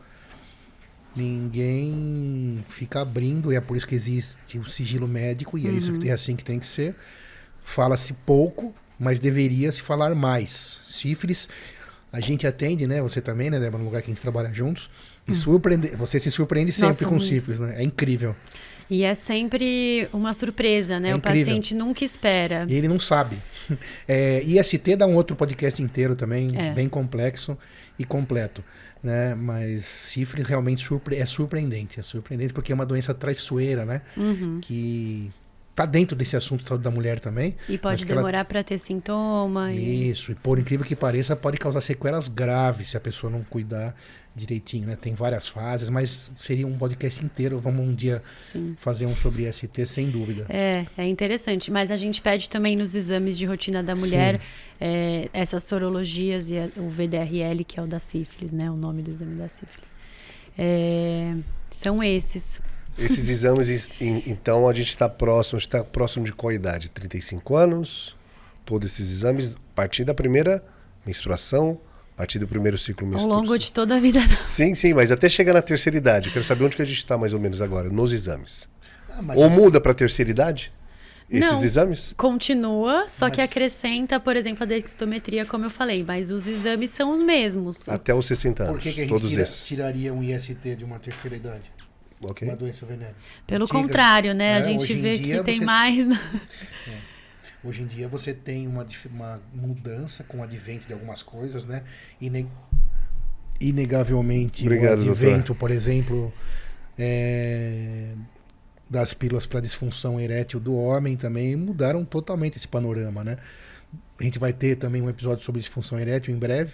Ninguém fica abrindo, e é por isso que existe o sigilo médico, e é isso que é assim que tem que ser. Fala-se pouco, mas deveria se falar mais. Sífilis, a gente atende, né? Você também, né, Débora, no lugar que a gente trabalha juntos. E surpreende, você se surpreende sempre Nossa, com muito. sífilis, né? É incrível. E é sempre uma surpresa, né? É o incrível. paciente nunca espera. E ele não sabe. É, IST dá um outro podcast inteiro também, É. bem complexo e completo. Né? Mas sífilis realmente surpre- é surpreendente. É surpreendente porque é uma doença traiçoeira, né? Uhum. Que tá dentro desse assunto da mulher também. E pode que ela- demorar pra ter sintoma. Isso, e por incrível que pareça, pode causar sequelas graves se a pessoa não cuidar direitinho, né? Tem várias fases, mas seria um podcast inteiro. Vamos um dia Sim. fazer um sobre IST, sem dúvida. É, é interessante. Mas a gente pede também nos exames de rotina da mulher é, essas sorologias e o VDRL, que é o da sífilis, né? O nome do exame da sífilis. É, são esses. Esses exames, então, a gente está próximo, está próximo de qual idade? 35 anos? Todos esses exames, a partir da primeira menstruação, a partir do primeiro ciclo Ao menstrual. longo de toda a vida. Sim, sim, mas até chegar na terceira idade. Eu quero saber onde que a gente está mais ou menos agora, nos exames. Ah, Ou isso- muda para a terceira idade? Esses Não. exames? Continua, só que Mas- acrescenta, por exemplo, a dextometria, como eu falei, mas os exames são os mesmos. Até os 60 anos. Por que, que a gente todos tira- esses. tiraria um IST de uma terceira idade? Ok. Uma doença venérea. Pelo Antiga. contrário, né? É, a gente hoje em vê que tem você- mais. Hoje em dia você tem uma, uma mudança com o advento de algumas coisas, né? Ine- Inegavelmente Obrigado, o advento, por exemplo, é, das pílulas para disfunção erétil do homem também mudaram totalmente esse panorama, né? A gente vai ter também um episódio sobre disfunção erétil em breve.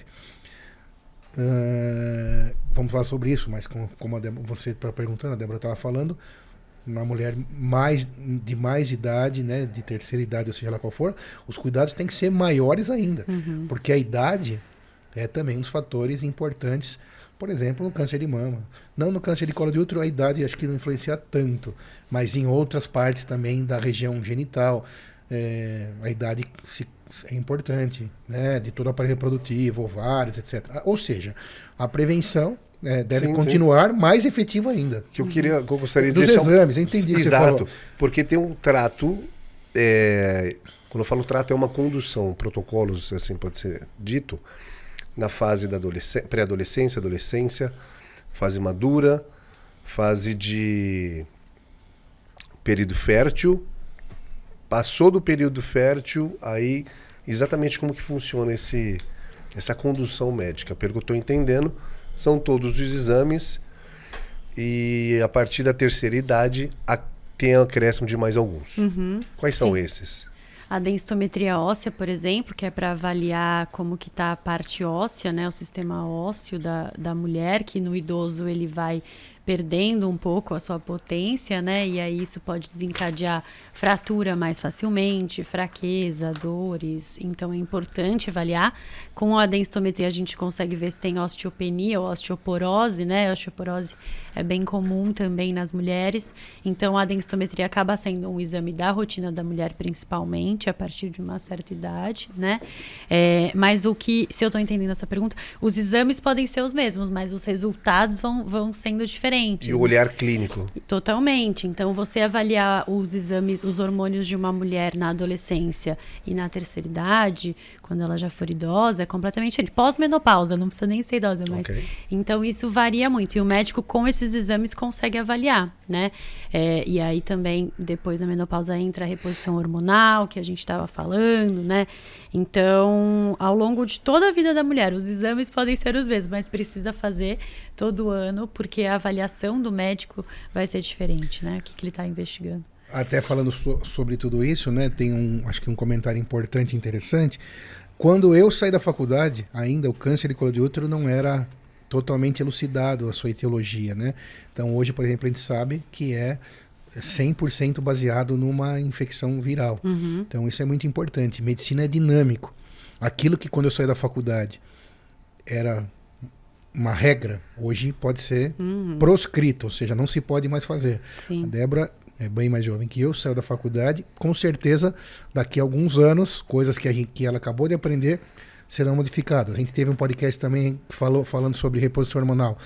Ah, vamos falar sobre isso, mas como, como Débora- você está perguntando, a Débora estava falando, uma mulher mais de mais idade, né, de terceira idade, ou seja lá qual for, os cuidados têm que ser maiores ainda, Uhum. porque a idade é também um dos fatores importantes, por exemplo, no câncer de mama. Não no câncer de colo de útero, a idade acho que não influencia tanto, mas em outras partes também da região genital, é, a idade se- é importante, né, de todo o aparelho reprodutivo, ovários, etc. Ou seja, a prevenção é, deve Sim, sim. continuar mais efetiva ainda. Que eu queria, que eu gostaria de Dos um- exames, entendi Exato, porque tem um trato, é, quando eu falo trato é uma condução, protocolos, assim pode ser dito, na fase da adolescência, pré-adolescência, adolescência, fase madura, fase de período fértil, passou do período fértil, aí exatamente como que funciona esse essa condução médica, pelo que eu estou entendendo, são todos os exames e a partir da terceira idade a- tem acréscimo de mais alguns. Quais são sim. esses? A densitometria óssea, por exemplo, que é para avaliar como que está a parte óssea, né, o sistema ósseo da, da mulher, que no idoso ele vai perdendo um pouco a sua potência, né? E aí isso pode desencadear fratura mais facilmente, fraqueza, dores. Então é importante avaliar. Com a densitometria a gente consegue ver se tem osteopenia ou osteoporose, né? A osteoporose é bem comum também nas mulheres. Então a densitometria acaba sendo um exame da rotina da mulher principalmente a partir de uma certa idade, né? É, mas o que, se eu estou entendendo a sua pergunta, os exames podem ser os mesmos, mas os resultados vão, vão sendo diferentes. E o olhar clínico. Totalmente. Então, você avaliar os exames, os hormônios de uma mulher na adolescência e na terceira idade, quando ela já for idosa, é completamente pós-menopausa, não precisa nem ser idosa, mas. Ok. Então, isso varia muito. E o médico, com esses exames, consegue avaliar, né? É, e aí também, depois da menopausa, entra a reposição hormonal, que a gente estava falando, né? Então, ao longo de toda a vida da mulher, os exames podem ser os mesmos, mas precisa fazer todo ano, porque a avaliação do médico vai ser diferente, né? O que, que ele está investigando. Até falando so- sobre tudo isso, né? Tem um, acho que um comentário importante, e interessante. Quando eu saí da faculdade, ainda o câncer de colo de útero não era totalmente elucidado a sua etiologia, né? Então hoje, por exemplo, a gente sabe que é 100% baseado numa infecção viral. Então isso é muito importante. Medicina é dinâmico. Aquilo que quando eu saí da faculdade era uma regra, hoje pode ser proscrito, ou seja, não se pode mais fazer. A Sim. Débora é bem mais jovem que eu, saiu da faculdade. Com certeza, daqui a alguns anos, coisas que, a gente, que ela acabou de aprender serão modificadas. A gente teve um podcast também falou, falando sobre reposição hormonal.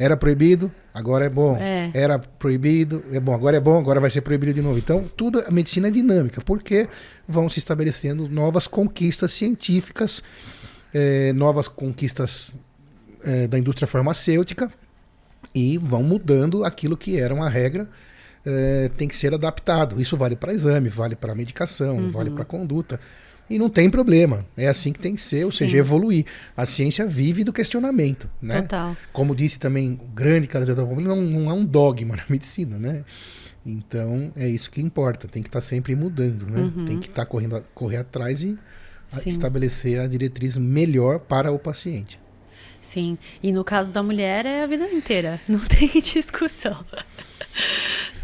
Era proibido, agora é bom. É. Era proibido, é bom, agora é bom, agora vai ser proibido de novo. Então, tudo a medicina é dinâmica, porque vão se estabelecendo novas conquistas científicas, eh, novas conquistas eh, da indústria farmacêutica e vão mudando aquilo que era uma regra, eh, tem que ser adaptado. Isso vale para exame, vale para medicação, vale para conduta. E não tem problema. É assim que tem que ser, ou Sim. seja, evoluir. A ciência vive do questionamento, né? Total. Como disse também o grande Cadê não, não é um dogma na medicina, né? Então é isso que importa. Tem que estar sempre mudando, né? Tem que estar correndo a- correr atrás e Sim. estabelecer a diretriz melhor para o paciente. Sim. E no caso da mulher é a vida inteira. Não tem discussão.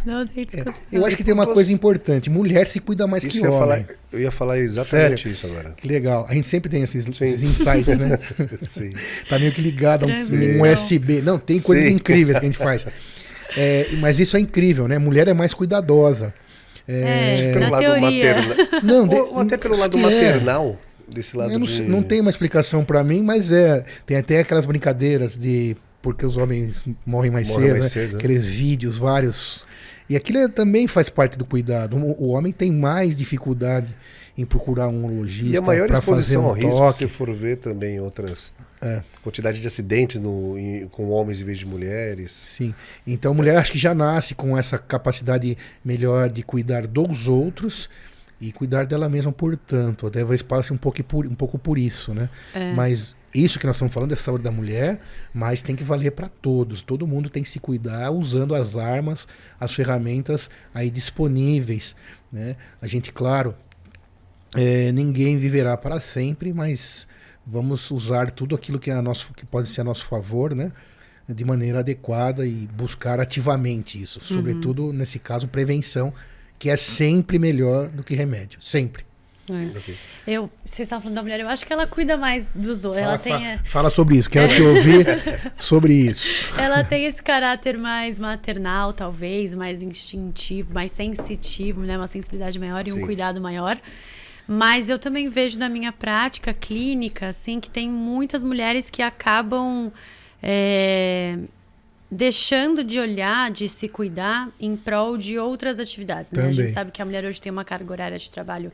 Não tem É, eu acho que tem uma coisa importante: mulher se cuida mais Isso que eu homem. falar, eu ia falar exatamente isso agora. Que legal. A gente sempre tem esses, esses insights, né? Sim. tá meio que ligado a um, um USB. Não, tem coisas Sim. incríveis que a gente faz. É, mas isso é incrível, né? Mulher é mais cuidadosa. É, Pelo na lado teoria. maternal. Não, ou, ou até pelo lado é. maternal, desse lado Eu não, de... não tem uma explicação pra mim, mas é. Tem até aquelas brincadeiras de porque os homens morrem mais Morrem cedo, mais né? cedo, né? aqueles vídeos vários. E aquilo é- também faz parte do cuidado. O, homem tem mais dificuldade em procurar um urologista E a maior exposição um ao risco, toque. se for ver também outras... É. Quantidade de acidentes no, em- com homens em vez de mulheres. Sim. Então a mulher acho que já nasce com essa capacidade melhor de cuidar dos outros e cuidar dela mesma, portanto. Talvez passe um pouco por, um pouco por isso, né? Mas isso que nós estamos falando é saúde da mulher, mas tem que valer para todos. Todo mundo tem que se cuidar usando as armas, as ferramentas aí disponíveis, né? A gente, claro, é, ninguém viverá para sempre, mas vamos usar tudo aquilo que, é nosso, que pode ser a nosso favor, né? De maneira adequada e buscar ativamente isso. Sobretudo, nesse caso, prevenção, que é sempre melhor do que remédio. Sempre. É. Eu, vocês estavam falando da mulher, eu acho que ela cuida mais dos outros. Ela Fala, tem, fa- fala sobre isso, quero te ouvir sobre isso. ela tem esse caráter mais maternal, talvez, mais instintivo, mais sensitivo, né? Uma sensibilidade maior e um Sim. cuidado maior. Mas eu também vejo na minha prática clínica, assim, que tem muitas mulheres que acabam é, deixando de olhar, de se cuidar em prol de outras atividades. Né? A gente sabe que a mulher hoje tem uma carga horária de trabalho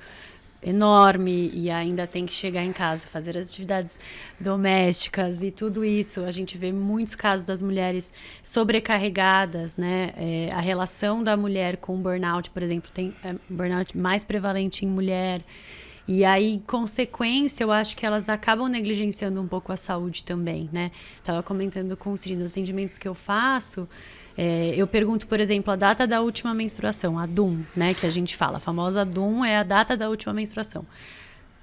enorme e ainda tem que chegar em casa, fazer as atividades domésticas e tudo isso. A gente vê muitos casos das mulheres sobrecarregadas, né? É, a relação da mulher com burnout, por exemplo, tem é, burnout mais prevalente em mulher. E aí, consequência, eu acho que elas acabam negligenciando um pouco a saúde também, né? Tava comentando com o Cid, nos atendimentos que eu faço, é, eu pergunto, por exemplo, a data da última menstruação, a DUM, né? Que a gente fala. A famosa DUM é a data da última menstruação.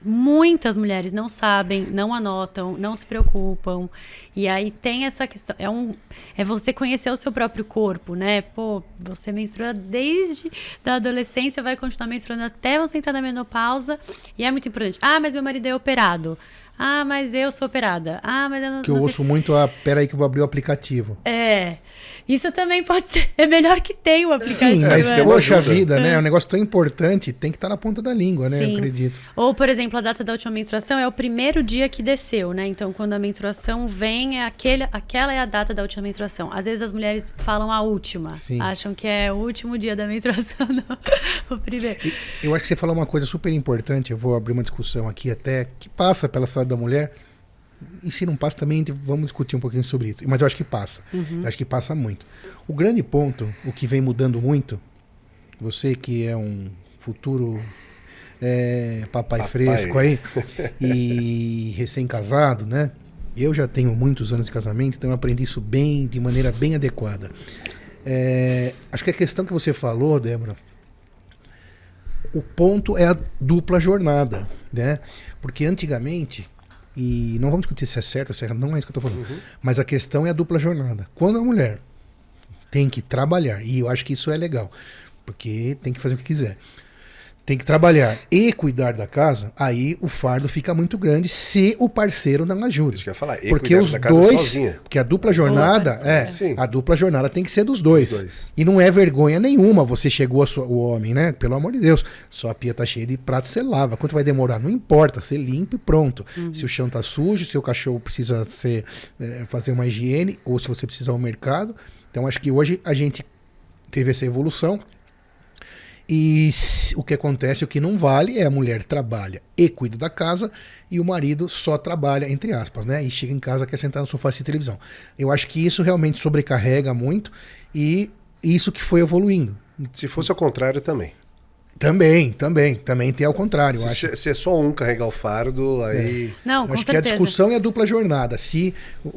muitas mulheres não sabem, não anotam, não se preocupam. E aí tem essa questão, é um é você conhecer o seu próprio corpo, né? Pô, você menstrua desde da adolescência, vai continuar menstruando até você entrar na menopausa, e é muito importante. Ah, mas meu marido é operado. Ah, mas eu sou operada. Ah, mas eu não, Que eu não ouço muito a. Pera aí que eu vou abrir o aplicativo. É. Isso também pode ser. É melhor que tenha o aplicativo. Sim, mas isso né? poxa vida, né? É um negócio tão importante, tem que estar na ponta da língua, né? Eu Sim. acredito. Ou, por exemplo, a data da última menstruação é o primeiro dia que desceu, né? Então, quando a menstruação vem, é aquele, aquela é a data da última menstruação. Às vezes as mulheres falam a última. Sim. Acham que é o último dia da menstruação, não. O primeiro. E eu acho que você falou uma coisa super importante, eu vou abrir uma discussão aqui até, que passa pela saúde da mulher. E se não passa também, vamos discutir um pouquinho sobre isso. Mas eu acho que passa. Eu acho que passa muito. O grande ponto, o que vem mudando muito, você que é um futuro é, papai, Papai. fresco aí, e recém-casado, né? Eu já tenho muitos anos de casamento, então eu aprendi isso bem, de maneira bem adequada. É, acho que a questão que você falou, Débora, o ponto é a dupla jornada, né? Porque antigamente, e não vamos discutir se é certo ou se é errado, não é isso que eu estou falando, mas a questão é a dupla jornada. Quando a mulher tem que trabalhar, e eu acho que isso é legal, porque tem que fazer o que quiser, tem que trabalhar e cuidar da casa, aí o fardo fica muito grande se o parceiro não ajuda. Isso que eu ia falar. E Porque os da casa dois, sozinha. porque a dupla jornada, é, Sim. a dupla jornada tem que ser dos dois. Dos dois. E não é vergonha nenhuma você chegou a sua, o homem, né? Pelo amor de Deus, sua pia tá cheia de prato, você lava. Quanto vai demorar? Não importa, você limpa e pronto. Se o chão tá sujo, se o cachorro precisa ser, é, fazer uma higiene, ou se você precisa ir ao mercado. Então acho que hoje a gente teve essa evolução. E o que acontece, o que não vale é a mulher trabalha e cuida da casa e o marido só trabalha, entre aspas, né? E chega em casa quer sentar no sofá e assistir televisão. Eu acho que isso realmente sobrecarrega muito e isso que foi evoluindo. Se fosse ao contrário também. Também, também, também tem ao corário, eu acho. Se, se é só um carregar o fardo, aí. Não, Eu com acho que a certeza. discussão é a dupla jornada. Se o,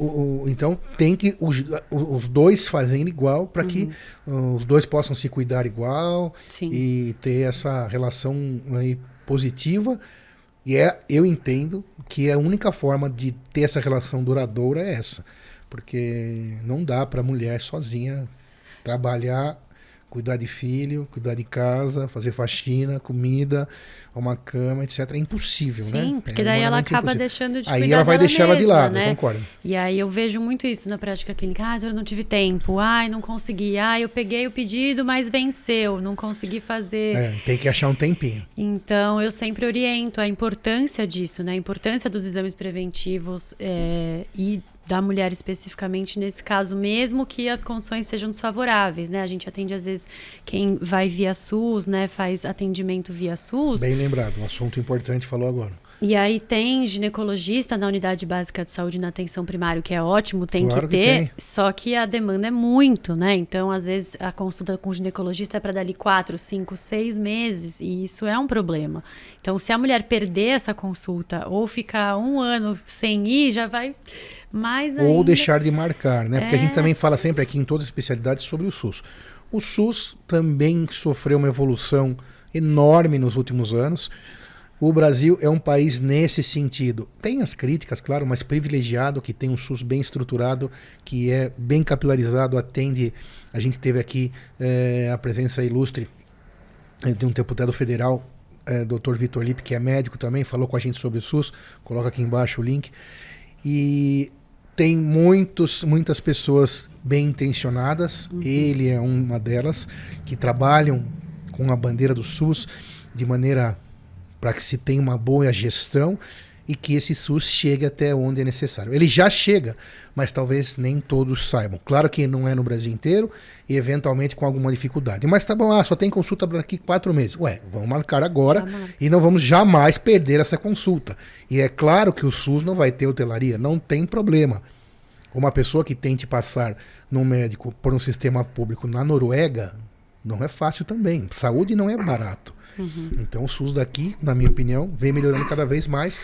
o- então tem que os, os dois fazerem igual para que uh, os dois possam se cuidar igual Uhum. Sim. e ter essa relação aí positiva. E é, eu entendo que a única forma de ter essa relação duradoura é essa, porque não dá para mulher sozinha trabalhar, cuidar de filho, cuidar de casa, fazer faxina, comida, uma cama, etc. É impossível, né? Sim, É porque daí ela acaba impossível. deixando de Aí ela vai deixar ela de mesma, lado, né? concordo. E aí eu vejo muito isso na prática clínica. Ah, eu não tive tempo. Ai, não consegui. Ah, eu peguei o pedido, mas venceu. Não consegui fazer. É, tem que achar um tempinho. Então, eu sempre oriento a importância disso, né? A importância dos exames preventivos é, e da mulher especificamente nesse caso, mesmo que as condições sejam desfavoráveis, né? A gente atende, às vezes, quem vai via SUS, né? Faz atendimento via SUS. Bem lembrado, um assunto importante falou agora. E aí tem ginecologista na unidade básica de saúde na atenção primária, o que é ótimo, tem Claro que que ter. tem. Só que a demanda é muito, né? Então, às vezes, a consulta com o ginecologista é para dali quatro, cinco, seis meses, e isso é um problema. Então, se a mulher perder essa consulta ou ficar um ano sem ir, já vai mais ainda. Ou deixar de marcar, né? Porque a gente É. também fala sempre aqui em todas as especialidades sobre o SUS. O SUS também sofreu uma evolução enorme nos últimos anos. O Brasil é um país nesse sentido. Tem as críticas, claro, mas privilegiado, que tem um SUS bem estruturado, que é bem capilarizado, atende. A gente teve aqui eh, a presença ilustre eh, de um deputado federal, eh, Dr. Vitor Lippe, que é médico também, falou com a gente sobre o SUS. Coloca aqui embaixo o link. E tem muitos, muitas pessoas bem intencionadas, ele é uma delas, que trabalham com a bandeira do SUS de maneira para que se tenha uma boa gestão e que esse SUS chegue até onde é necessário. Ele já chega, mas talvez nem todos saibam. Claro que não é no Brasil inteiro e eventualmente com alguma dificuldade. Mas tá bom, ah, só tem consulta daqui quatro meses. Ué, vamos marcar agora e não vamos jamais perder essa consulta. E é claro que o SUS não vai ter hotelaria, não tem problema. Uma pessoa que tente passar num médico por um sistema público na Noruega não é fácil também. Saúde não é barato. Então o SUS daqui, na minha opinião, vem melhorando cada vez mais.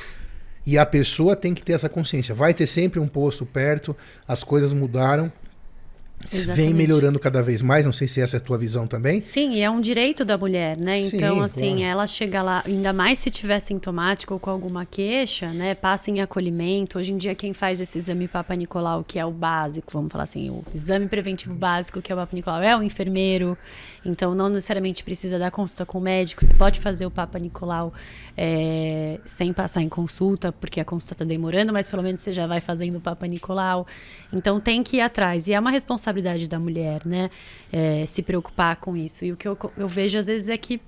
E a pessoa tem que ter essa consciência. Vai ter sempre um posto perto, as coisas mudaram. Vem Exatamente. melhorando cada vez mais. Não sei se essa é a tua visão também. Sim, e é um direito da mulher, né? Sim, Então, assim, claro. ela chega lá, ainda mais se tiver sintomático ou com alguma queixa, né? Passa em acolhimento. Hoje em dia, quem faz esse exame Papa Nicolau, que é o básico, vamos falar assim, o exame preventivo básico, que é o Papa Nicolau, é o enfermeiro. Então, não necessariamente precisa dar consulta com o médico. Você pode fazer o Papa Nicolau é, sem passar em consulta, porque a consulta está demorando, mas pelo menos você já vai fazendo o Papa Nicolau. Então, tem que ir atrás. E é uma responsabilidade da mulher, né? é, se preocupar com isso. E o que eu, eu vejo às vezes é que,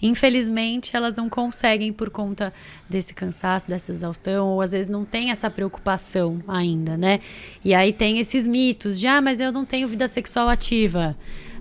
infelizmente, elas não conseguem por conta desse cansaço, dessa exaustão, ou às vezes não tem essa preocupação ainda, né? E aí tem esses mitos de, ah, mas eu não tenho vida sexual ativa.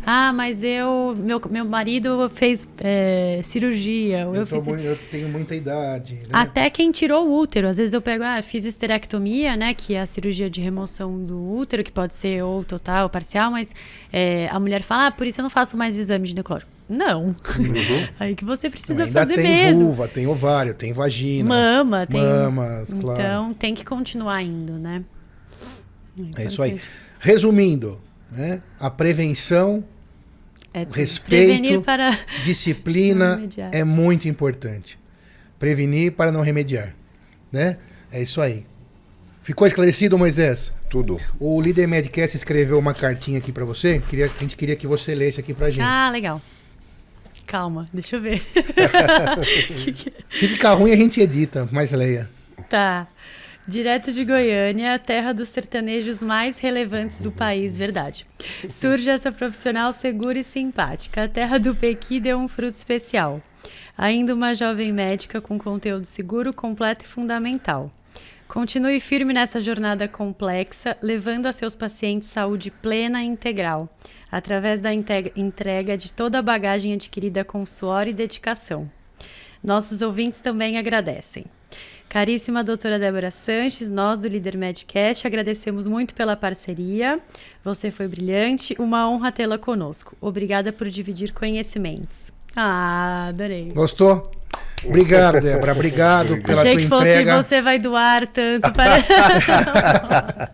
Ah, mas eu. Meu, meu marido fez é, cirurgia. Eu, Eu, fiz. mu- eu tenho muita idade. Né? Até quem tirou o útero. Às vezes eu pego, ah, fiz esterectomia, né? Que é a cirurgia de remoção do útero, que pode ser ou total ou parcial, mas é, a mulher fala, ah, por isso eu não faço mais exame ginecológico. Não. Aí que você precisa ainda fazer tem mesmo. vulva, tem ovário, tem vagina. Mama, tem. Mama, claro. Então tem que continuar indo, né? É isso aí. Resumindo, né? A prevenção, É. Respeito. Prevenir para. disciplina Não remediar. é muito importante. Prevenir para não remediar, né? É isso aí. Ficou esclarecido, Moisés? Tudo. O líder Medcast escreveu uma cartinha aqui para você. Queria, a gente queria que você lesse aqui pra gente. Ah, legal. Calma, deixa eu ver. Se ficar ruim, a gente edita, mas leia. Tá. Direto de Goiânia, terra dos sertanejos mais relevantes do país, verdade. Surge essa profissional segura e simpática. A terra do Pequi deu um fruto especial. Ainda uma jovem médica com conteúdo seguro, completo e fundamental. Continue firme nessa jornada complexa, levando a seus pacientes saúde plena e integral, através da entrega de toda a bagagem adquirida com suor e dedicação. Nossos ouvintes também agradecem. Caríssima doutora Débora Sanches, nós do Líder Medcast agradecemos muito pela parceria. Você foi brilhante, uma honra tê-la conosco. Obrigada por dividir conhecimentos. Ah, adorei. Gostou? Obrigado, Débora. Obrigado pela Achei tua que fosse entrega. você vai doar tanto para.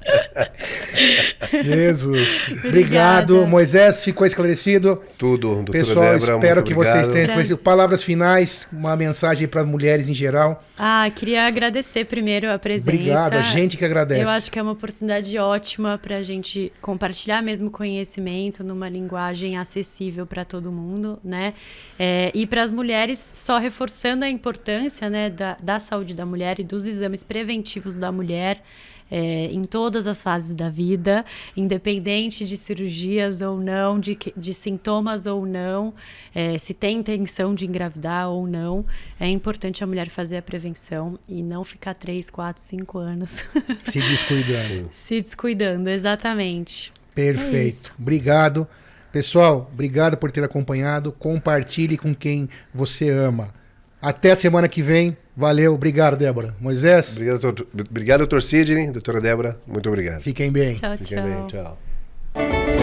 Jesus. Obrigada. Obrigado. Moisés, ficou esclarecido. Tudo, doutora Pessoal, Débora, espero muito que obrigado. vocês tenham conhecido. Palavras finais, uma mensagem para mulheres em geral. Ah, queria agradecer primeiro a presença. Obrigado, a gente que agradece. Eu acho que é uma oportunidade ótima para a gente compartilhar mesmo conhecimento numa linguagem acessível para todo mundo, né? É, e para as mulheres, só reforçando a importância né, da, da saúde da mulher e dos exames preventivos da mulher. É, em todas as fases da vida, independente de cirurgias ou não, de, de sintomas ou não, é, se tem intenção de engravidar ou não, é importante a mulher fazer a prevenção e não ficar 3, 4, 5 anos Se descuidando. se descuidando, exatamente. É Perfeito. isso. Obrigado. Pessoal, obrigado por ter acompanhado. Compartilhe com quem você ama. Até a semana que vem. Valeu, obrigado, Débora. Moisés? Obrigado, doutor, obrigado, doutor Sidney, doutora Débora. Muito obrigado. Fiquem bem. Tchau, Fiquem tchau. Bem, tchau.